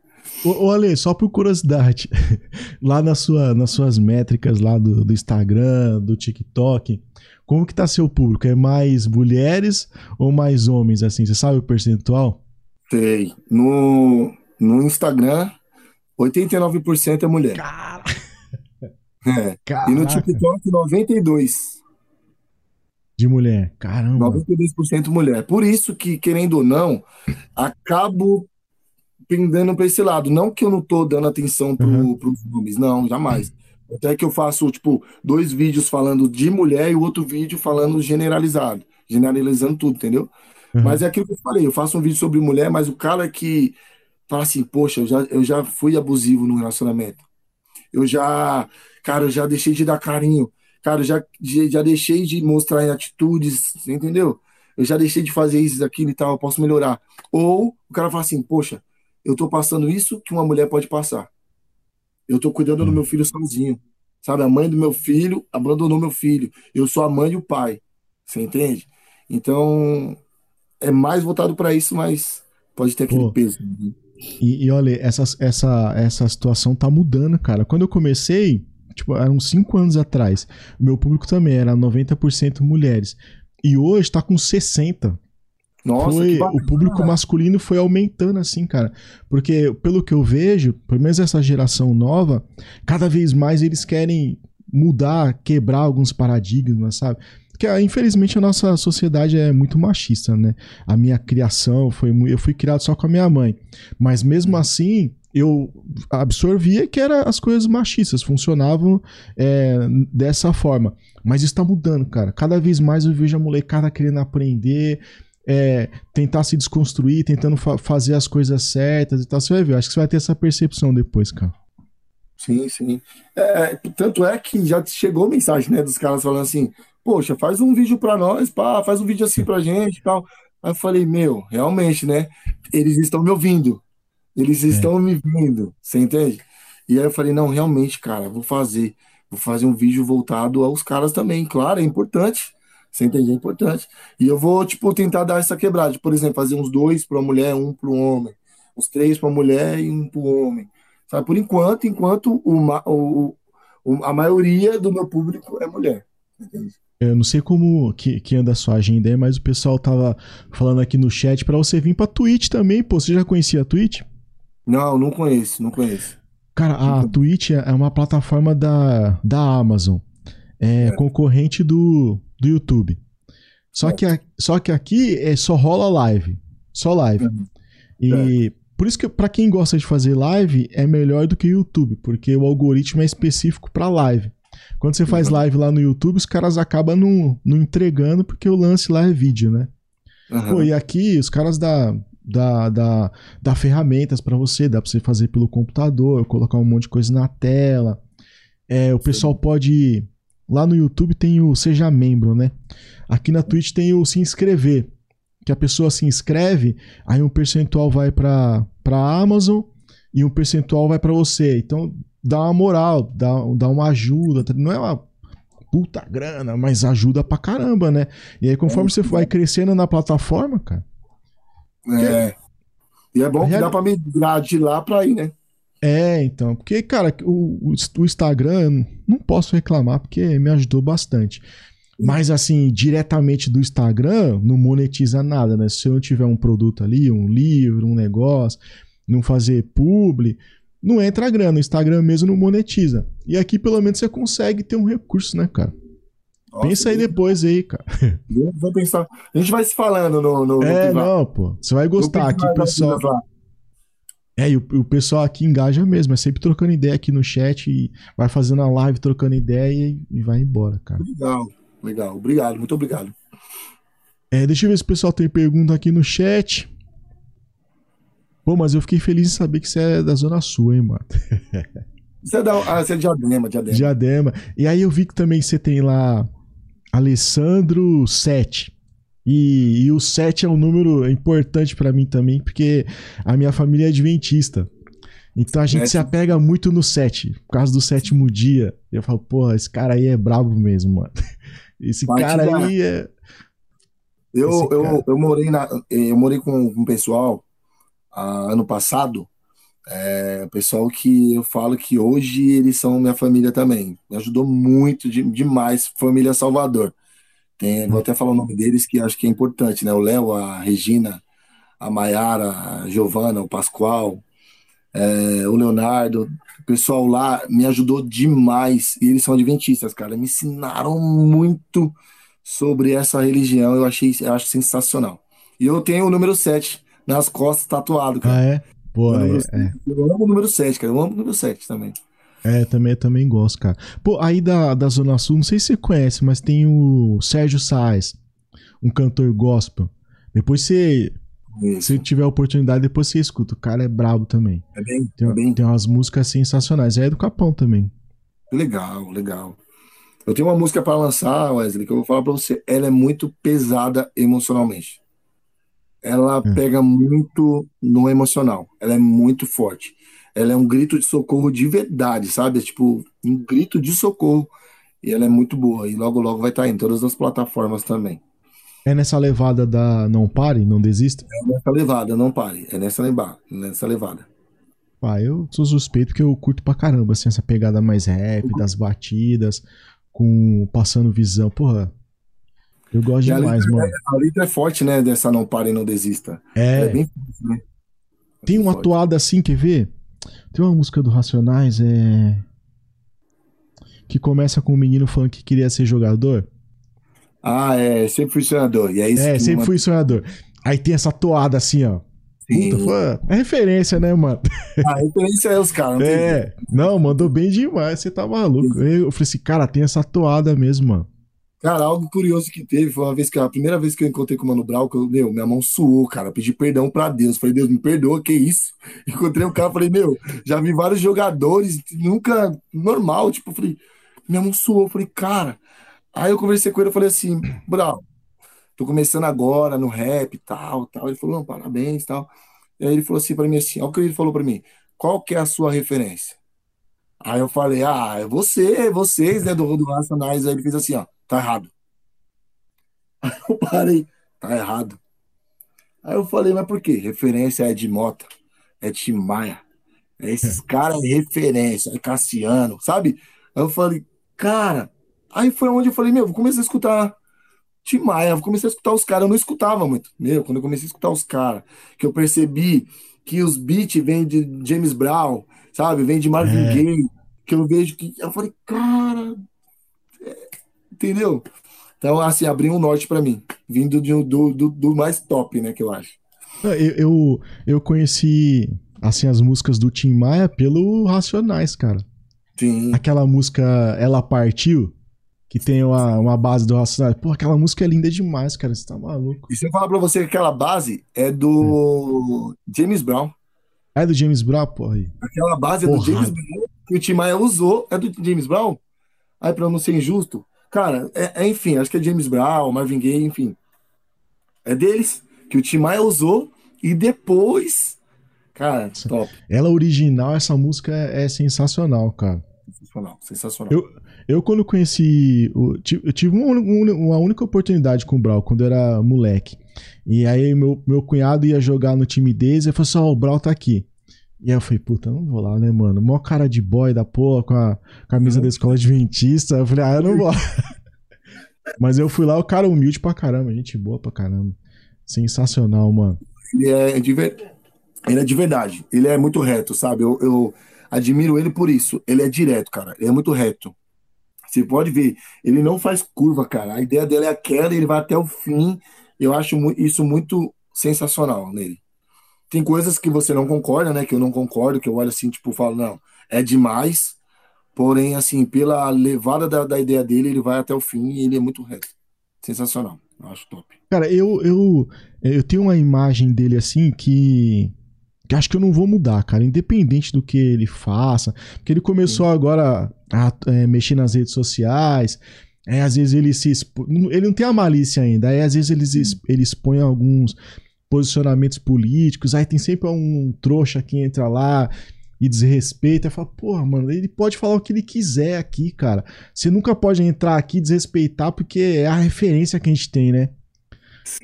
Ô, ô Ale, só por curiosidade, lá na sua, nas suas métricas lá do, do Instagram, do TikTok, como que tá seu público? É mais mulheres ou mais homens, assim? Você sabe o percentual? Sei. No, no Instagram, 89% é mulher. Cara... É. E no TikTok, 92%. De mulher, caramba. 92% mulher. Por isso que, querendo ou não, acabo pendendo para esse lado. Não que eu não tô dando atenção para uhum. os homens, não, jamais. Até que eu faço, tipo, dois vídeos falando de mulher e outro vídeo falando generalizado. Generalizando tudo, entendeu? Uhum. Mas é aquilo que eu falei, eu faço um vídeo sobre mulher, mas o cara que fala assim, poxa, eu já, eu já fui abusivo no relacionamento. Eu já, cara, eu já deixei de dar carinho. Cara, eu já, já deixei de mostrar em atitudes, entendeu? Eu já deixei de fazer isso, aquilo e tal, eu posso melhorar. Ou o cara fala assim, poxa, eu estou passando isso que uma mulher pode passar. Eu estou cuidando do hum. meu filho sozinho. Sabe, a mãe do meu filho abandonou meu filho. Eu sou a mãe e o pai. Você entende? Então, é mais voltado para isso, mas pode ter aquele Pô. peso. Né? E, e, olha, essa, essa, essa situação tá mudando, cara. Quando eu comecei, tipo, eram cinco anos atrás, o meu público também era 90% mulheres. E hoje tá com 60%. Nossa, foi, o público masculino foi aumentando assim, cara. Porque, pelo que eu vejo, pelo menos essa geração nova, cada vez mais eles querem mudar, quebrar alguns paradigmas, sabe? Porque, ah, infelizmente, a nossa sociedade é muito machista, né? A minha criação foi. Eu fui criado só com a minha mãe. Mas mesmo assim, eu absorvia que era as coisas machistas funcionavam é, dessa forma. Mas isso tá mudando, cara. Cada vez mais eu vejo a molecada querendo aprender, é, tentar se desconstruir, tentando fa fazer as coisas certas e tal. Você vai ver, acho que você vai ter essa percepção depois, cara. Sim, sim. É, tanto é que já chegou mensagem, né, dos caras falando assim, poxa, faz um vídeo pra nós, pá, faz um vídeo assim pra gente e tal. Aí eu falei, meu, realmente, né? Eles estão me ouvindo. Eles é. estão me vendo, você entende? E aí eu falei, não, realmente, cara, vou fazer. Vou fazer um vídeo voltado aos caras também. Claro, é importante. Você entende? É importante. E eu vou, tipo, tentar dar essa quebrada. Por exemplo, fazer uns dois para a mulher, um para o homem. Uns três para a mulher e um para o homem. Sabe? Por enquanto, enquanto o, o, o, a maioria do meu público é mulher. Entende? Eu não sei como que, que anda a sua agenda aí, mas o pessoal tava falando aqui no chat para você vir pra Twitch também, pô. Você já conhecia a Twitch? Não, não conheço, não conheço. Cara, a Twitch é uma plataforma da, da Amazon. É, é. concorrente do, do YouTube. Só, é. que, a, só que aqui é, só rola live. Só live. Uhum. E é. por isso que, para quem gosta de fazer live, é melhor do que o YouTube, porque o algoritmo é específico para live. Quando você faz live lá no YouTube, os caras acabam não, não entregando, porque o lance lá é vídeo, né? Uhum. Pô, e aqui os caras dá, dá, dá, dá ferramentas para você, dá pra você fazer pelo computador, colocar um monte de coisa na tela. É, o Sim. pessoal pode Lá no YouTube tem o Seja Membro, né? Aqui na Twitch tem o Se Inscrever. Que a pessoa se inscreve, aí um percentual vai para a Amazon e um percentual vai para você. Então dá uma moral, dá, dá uma ajuda. Tá? Não é uma puta grana, mas ajuda pra caramba, né? E aí conforme é, você vai crescendo na plataforma, cara. É. E é bom que dá pra migrar de lá pra ir, né? É, então, porque, cara, o, o Instagram, não posso reclamar porque me ajudou bastante. Mas, assim, diretamente do Instagram, não monetiza nada, né? Se eu não tiver um produto ali, um livro, um negócio, não fazer publi, não entra grana. O Instagram mesmo não monetiza. E aqui, pelo menos, você consegue ter um recurso, né, cara? Nossa, Pensa aí depois aí, cara. Vou pensar. A gente vai se falando no. no é, no não, pô. Você vai gostar aqui, pessoal. É, e o, o, pessoal aqui engaja mesmo, é sempre trocando ideia aqui no chat e vai fazendo a live trocando ideia e, e vai embora, cara. Legal, legal. Obrigado, muito obrigado. É, deixa eu ver se o pessoal tem pergunta aqui no chat. Pô, mas eu fiquei feliz em saber que você é da Zona Sul, hein, mano. Você é, da, ah, você é de Diadema, Diadema. Diadema. E aí eu vi que também você tem lá Alessandro 7. E, e o 7 é um número importante para mim também, porque a minha família é adventista. Então a gente é. se apega muito no 7, por causa do sétimo dia. Eu falo, porra, esse cara aí é brabo mesmo, mano. Esse Parte cara da... aí é. Eu, eu, eu morei na, eu morei com um pessoal ah, ano passado. É, pessoal que eu falo que hoje eles são minha família também. Me ajudou muito de, demais, família Salvador. Tem, vou até falar o nome deles que acho que é importante, né? O Léo, a Regina, a Maiara, a Giovana, o Pascoal, é, o Leonardo. O pessoal lá me ajudou demais. E eles são adventistas, cara. Me ensinaram muito sobre essa religião. Eu achei, eu acho sensacional. E eu tenho o número 7 nas costas tatuado, cara. Ah, é? Pô, é, é. Eu amo o número 7, cara. Eu amo o número 7 também. É, também, também gosto, cara. Pô, aí da, da Zona Sul, não sei se você conhece, mas tem o Sérgio Saez, um cantor gospel. Depois você. Isso. Se tiver a oportunidade, depois você escuta. O cara é brabo também. É bem, tem, é bem. tem umas músicas sensacionais. É do Capão também. Legal, legal. Eu tenho uma música para lançar, Wesley, que eu vou falar para você. Ela é muito pesada emocionalmente. Ela é. pega muito no emocional. Ela é muito forte ela é um grito de socorro de verdade, sabe? É tipo um grito de socorro. E ela é muito boa. E logo, logo vai estar em todas as plataformas também. É nessa levada da Não Pare, Não Desista? É nessa levada, Não Pare. É nessa, leva... nessa levada. Ah, eu sou suspeito que eu curto pra caramba, assim, essa pegada mais rap, das batidas, com passando visão. Porra, eu gosto e demais, a mano. É, a letra é forte, né, dessa Não Pare, Não Desista. É. é bem forte, né? Tem uma toada assim, quer ver? Tem uma música do Racionais, é. Que começa com um menino falando que queria ser jogador. Ah, é, sempre fui sonhador. E é, isso é sempre fui sonhador. Aí tem essa toada assim, ó. Puta, foi... é referência, né, mano? A referência é os caras. Não é, não, mandou bem demais, você tá maluco. Eu falei assim, cara, tem essa toada mesmo, mano. Cara, algo curioso que teve foi uma vez que a primeira vez que eu encontrei com o Mano Brown, eu, meu, minha mão suou, cara. pedi perdão pra Deus. Falei, Deus, me perdoa, que isso? Encontrei o cara, falei, meu, já vi vários jogadores, nunca normal. Tipo, falei, minha mão suou. Falei, cara. Aí eu conversei com ele, falei assim, Brown, tô começando agora no rap e tal, tal. Ele falou, parabéns e tal. E aí ele falou assim pra mim assim, olha o que ele falou pra mim, qual que é a sua referência? Aí eu falei, ah, é você, vocês, né, do, do Racionais. Aí ele fez assim, ó tá errado. Aí eu parei, tá errado. Aí eu falei, mas por quê? Referência é de Mota, é de Maia, é esses caras é referência, é Cassiano, sabe? Aí eu falei, cara, aí foi onde eu falei, meu, vou começar a escutar Tim Maia, vou começar a escutar os caras, eu não escutava muito. Meu, quando eu comecei a escutar os caras, que eu percebi que os beats vêm de James Brown, sabe? Vem de Marvin é. Gaye, que eu vejo que. Eu falei, cara, Entendeu? Então, assim, abriu um norte para mim, vindo de, do, do, do, mais top, né, que eu acho. Eu, eu, eu conheci, assim, as músicas do Tim Maia pelo Racionais, cara. Sim. Aquela música Ela Partiu, que tem uma, uma base do Racionais. Pô, aquela música é linda demais, cara, você tá maluco. E se eu falar pra você que aquela base é do é. James Brown. É do James Brown, porra. Aquela base porra. é do James Brown, que o Tim Maia usou, é do James Brown. Aí, pra não ser injusto, Cara, é, é, enfim, acho que é James Brown, Marvin Gaye, enfim. É deles que o Tim Maia usou e depois. Cara, top. Ela original, essa música é, é sensacional, cara. Sensacional, sensacional. Eu, eu quando conheci. Eu tive uma, uma única oportunidade com o Brau, quando eu era moleque. E aí meu, meu cunhado ia jogar no time deles e falou assim: Ó, oh, o Brau tá aqui. E aí eu falei, puta, não vou lá, né, mano? Mó cara de boy da porra, com a camisa da escola adventista. Eu falei, ah, eu não vou. Mas eu fui lá, o cara humilde pra caramba, gente boa pra caramba. Sensacional, mano. Ele é de, ver... ele é de verdade. Ele é muito reto, sabe? Eu, eu admiro ele por isso. Ele é direto, cara. Ele é muito reto. Você pode ver, ele não faz curva, cara. A ideia dele é aquela, ele vai até o fim. Eu acho isso muito sensacional nele. Tem coisas que você não concorda, né? Que eu não concordo, que eu olho assim, tipo, falo, não, é demais. Porém, assim, pela levada da, da ideia dele, ele vai até o fim e ele é muito reto. Sensacional. Eu acho top. Cara, eu, eu, eu tenho uma imagem dele assim que que acho que eu não vou mudar, cara, independente do que ele faça. Porque ele começou Sim. agora a é, mexer nas redes sociais. É, às vezes ele se expo... ele não tem a malícia ainda. Aí às vezes ele, ele expõe alguns posicionamentos políticos. Aí tem sempre um trouxa que entra lá e desrespeita. Fala, porra, mano, ele pode falar o que ele quiser aqui, cara. Você nunca pode entrar aqui e desrespeitar porque é a referência que a gente tem, né?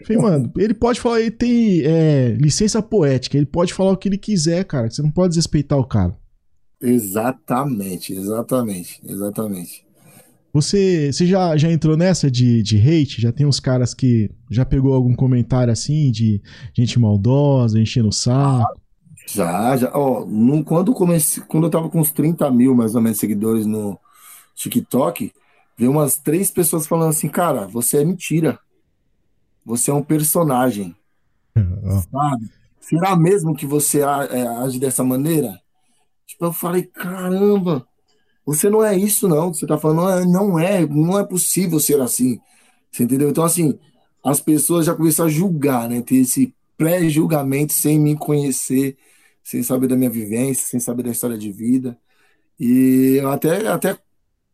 Falei, mano, ele pode falar, ele tem é, licença poética, ele pode falar o que ele quiser, cara. Você não pode desrespeitar o cara. Exatamente, exatamente, exatamente. Você, você já, já entrou nessa de, de hate? Já tem uns caras que já pegou algum comentário assim de gente maldosa, enchendo o saco? Já, já. Ó, no, quando, comecei, quando eu tava com uns 30 mil mais ou menos seguidores no TikTok, veio umas três pessoas falando assim, cara, você é mentira. Você é um personagem. sabe? Será mesmo que você é, age dessa maneira? Tipo, eu falei, caramba, você não é isso, não. Você tá falando, não é, não é, não é possível ser assim. Você entendeu? Então, assim, as pessoas já começaram a julgar, né? Ter esse pré-julgamento sem me conhecer, sem saber da minha vivência, sem saber da história de vida. E eu até, até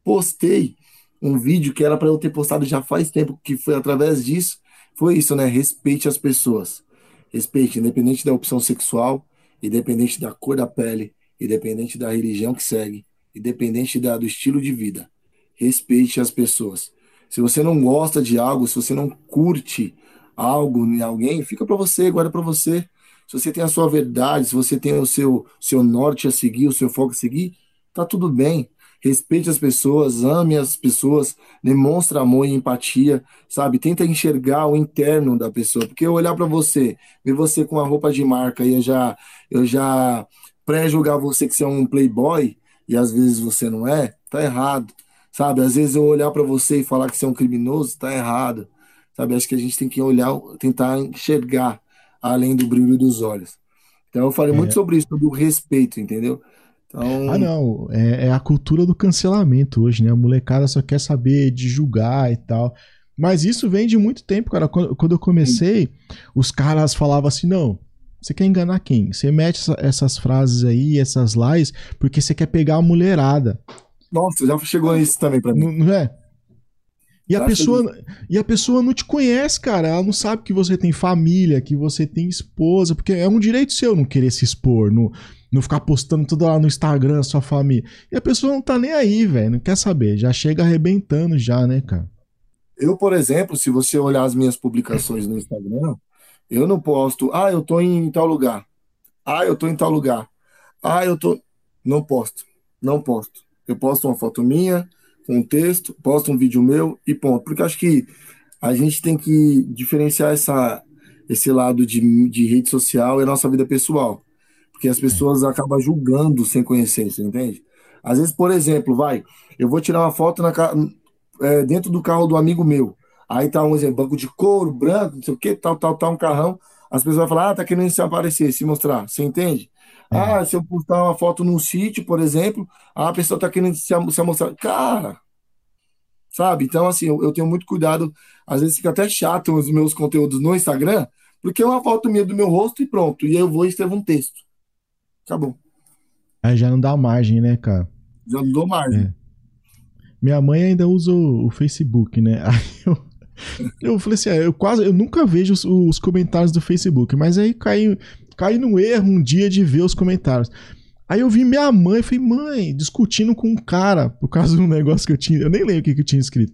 postei um vídeo que era para eu ter postado já faz tempo, que foi através disso, foi isso, né? Respeite as pessoas. Respeite, independente da opção sexual, independente da cor da pele, independente da religião que segue, independente da, do estilo de vida. Respeite as pessoas. Se você não gosta de algo, se você não curte algo em alguém, fica para você, guarda para você. Se você tem a sua verdade, se você tem o seu, seu norte a seguir, o seu foco a seguir, tá tudo bem respeite as pessoas, ame as pessoas, demonstre amor e empatia, sabe? Tenta enxergar o interno da pessoa, porque eu olhar para você, ver você com a roupa de marca e eu já eu já pré-julgar você que você é um playboy e às vezes você não é, tá errado. Sabe? Às vezes eu olhar para você e falar que você é um criminoso, tá errado. Sabe? Acho que a gente tem que olhar, tentar enxergar além do brilho dos olhos. Então eu falei é. muito sobre isso, sobre o respeito, entendeu? Então... Ah, não. É, é, a cultura do cancelamento hoje, né? A molecada só quer saber de julgar e tal. Mas isso vem de muito tempo, cara. Quando, quando eu comecei, os caras falavam assim: não, você quer enganar quem? Você mete essa, essas frases aí, essas lies, porque você quer pegar a mulherada. Nossa, já chegou isso também pra mim. Não, não é? E a, pessoa, e a pessoa não te conhece, cara. Ela não sabe que você tem família, que você tem esposa, porque é um direito seu não querer se expor, não, não ficar postando tudo lá no Instagram, sua família. E a pessoa não tá nem aí, velho, não quer saber. Já chega arrebentando já, né, cara? Eu, por exemplo, se você olhar as minhas publicações no Instagram, eu não posto, ah, eu tô em tal lugar. Ah, eu tô em tal lugar. Ah, eu tô. Não posto. Não posto. Eu posto uma foto minha, um texto, posto um vídeo meu e ponto. Porque acho que a gente tem que diferenciar essa, esse lado de, de rede social e a nossa vida pessoal. Porque as pessoas acabam julgando sem conhecer, você entende? Às vezes, por exemplo, vai, eu vou tirar uma foto na, é, dentro do carro do amigo meu. Aí tá um exemplo, banco de couro, branco, não sei o que, tal, tal, tal, um carrão. As pessoas vão falar, ah, tá querendo se aparecer, se mostrar. Você entende? É. Ah, se eu postar uma foto num sítio, por exemplo, a pessoa tá querendo se, se mostrar. Cara, sabe? Então, assim, eu, eu, tenho muito cuidado. Às vezes fica até chato os meus conteúdos no Instagram, porque é uma foto minha do meu rosto e pronto. E eu vou e escrevo um texto. Acabou. Aí já não dá margem, né, cara? Já não dou margem. É. Minha mãe ainda usa o, o Facebook, né? Aí eu, eu falei assim, ah, eu quase, eu nunca vejo os, os comentários do Facebook, mas aí cai, caí no erro um dia de ver os comentários. Aí eu vi minha mãe, falei, mãe, discutindo com um cara por causa de um negócio que eu tinha, eu nem lembro o que, que eu tinha escrito.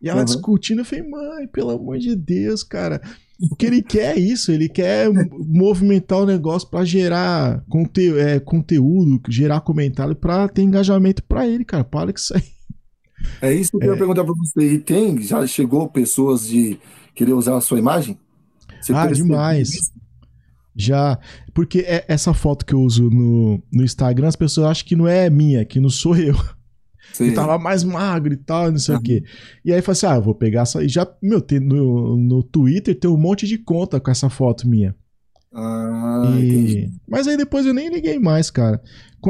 E ela uhum. discutindo, eu falei, mãe, pelo amor de Deus, cara. O que ele quer é isso, ele quer movimentar o negócio para gerar conte é, conteúdo, gerar comentário para ter engajamento para ele, cara. Para que isso aí. É isso que eu queria é. perguntar para você. E tem, já chegou pessoas de querer usar a sua imagem? Você ah, demais. Já, porque é essa foto que eu uso no, no Instagram, as pessoas acham que não é minha, que não sou eu. Sim. E tava mais magro e tal, não sei uhum. o quê. E aí eu falei assim: ah, eu vou pegar essa. E já, meu, tem, no, no Twitter tem um monte de conta com essa foto minha. Ah, e... Mas aí depois eu nem liguei mais, cara.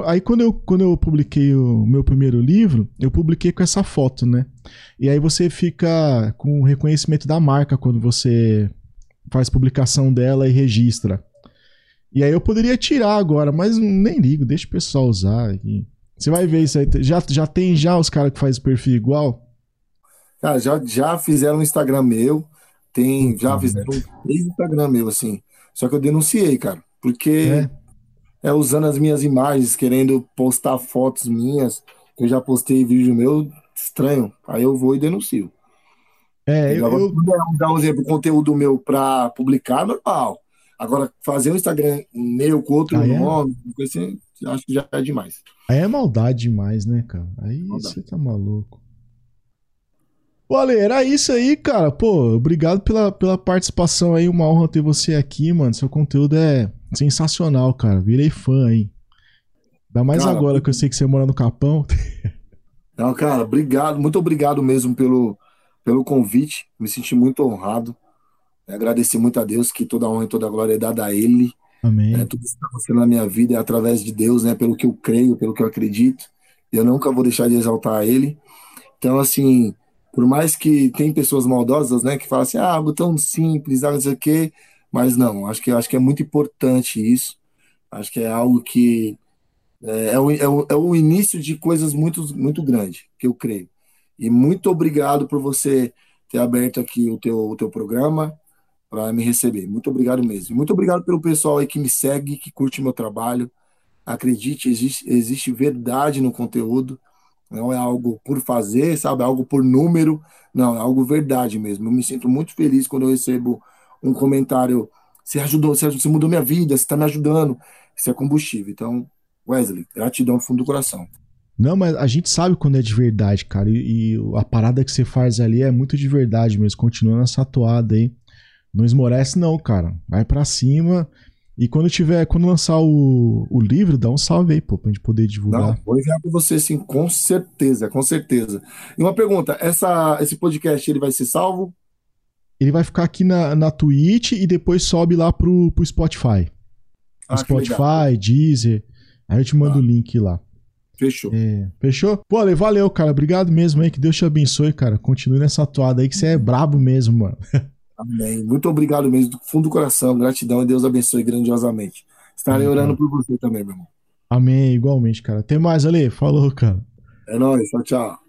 Aí quando eu, quando eu publiquei o meu primeiro livro, eu publiquei com essa foto, né? E aí você fica com o reconhecimento da marca quando você faz publicação dela e registra. E aí eu poderia tirar agora, mas nem ligo, deixa o pessoal usar. Aqui. Você vai ver isso aí. Já, já tem já os caras que fazem perfil igual? Cara, já, já fizeram um Instagram meu. Tem, já fizeram três Instagram meu, assim. Só que eu denunciei, cara. Porque é. é usando as minhas imagens, querendo postar fotos minhas. Eu já postei vídeo meu, estranho. Aí eu vou e denuncio. É, eu, eu... dar um exemplo, conteúdo meu para publicar, normal. Agora, fazer um Instagram meu com outro Aí nome, é... assim, acho que já é demais. Aí é maldade demais, né, cara? Aí maldade. você tá maluco. Olha, era isso aí, cara. Pô, obrigado pela, pela participação aí. Uma honra ter você aqui, mano. Seu conteúdo é sensacional, cara. Virei fã aí. Ainda mais cara, agora que eu sei que você mora no Capão. Não, cara, obrigado. Muito obrigado mesmo pelo, pelo convite. Me senti muito honrado. Agradecer muito a Deus que toda a honra e toda a glória é dada a Ele. Amém. É, tudo que está acontecendo na minha vida é através de Deus, né? Pelo que eu creio, pelo que eu acredito. Eu nunca vou deixar de exaltar Ele. Então, assim, por mais que tem pessoas maldosas, né, que falam assim, ah, algo tão simples, algo não sei o quê, mas não, acho que, acho que é muito importante isso. Acho que é algo que é, é, o, é, o, é o início de coisas muito, muito grandes, que eu creio. E muito obrigado por você ter aberto aqui o teu, o teu programa para me receber. Muito obrigado mesmo. Muito obrigado pelo pessoal aí que me segue, que curte meu trabalho. Acredite, existe, existe verdade no conteúdo. Não é algo por fazer, sabe? É algo por número. Não, é algo verdade mesmo. Eu me sinto muito feliz quando eu recebo um comentário. Você ajudou, você, você mudou minha vida, você está me ajudando. Isso é combustível. Então, Wesley, gratidão no fundo do coração. Não, mas a gente sabe quando é de verdade, cara. E, e a parada que você faz ali é muito de verdade mesmo. Continua nessa toada aí. Não esmorece, não, cara. Vai para cima. E quando tiver, quando lançar o, o livro, dá um salve aí, pô, pra gente poder divulgar. Não, vou enviar pra você, sim, com certeza, com certeza. E uma pergunta: essa, esse podcast ele vai ser salvo? Ele vai ficar aqui na, na Twitch e depois sobe lá pro, pro Spotify. Ah, Spotify, Deezer. Aí eu te mando ah. o link lá. Fechou. É, fechou? Pô, Ale, valeu, cara. Obrigado mesmo aí. Que Deus te abençoe, cara. Continue nessa toada aí que você é brabo mesmo, mano. Amém. Muito obrigado mesmo, do fundo do coração. Gratidão e Deus abençoe grandiosamente. Estarei Amém. orando por você também, meu irmão. Amém, igualmente, cara. Tem mais, Ale? Falou, cara. É nóis. Tchau, tchau.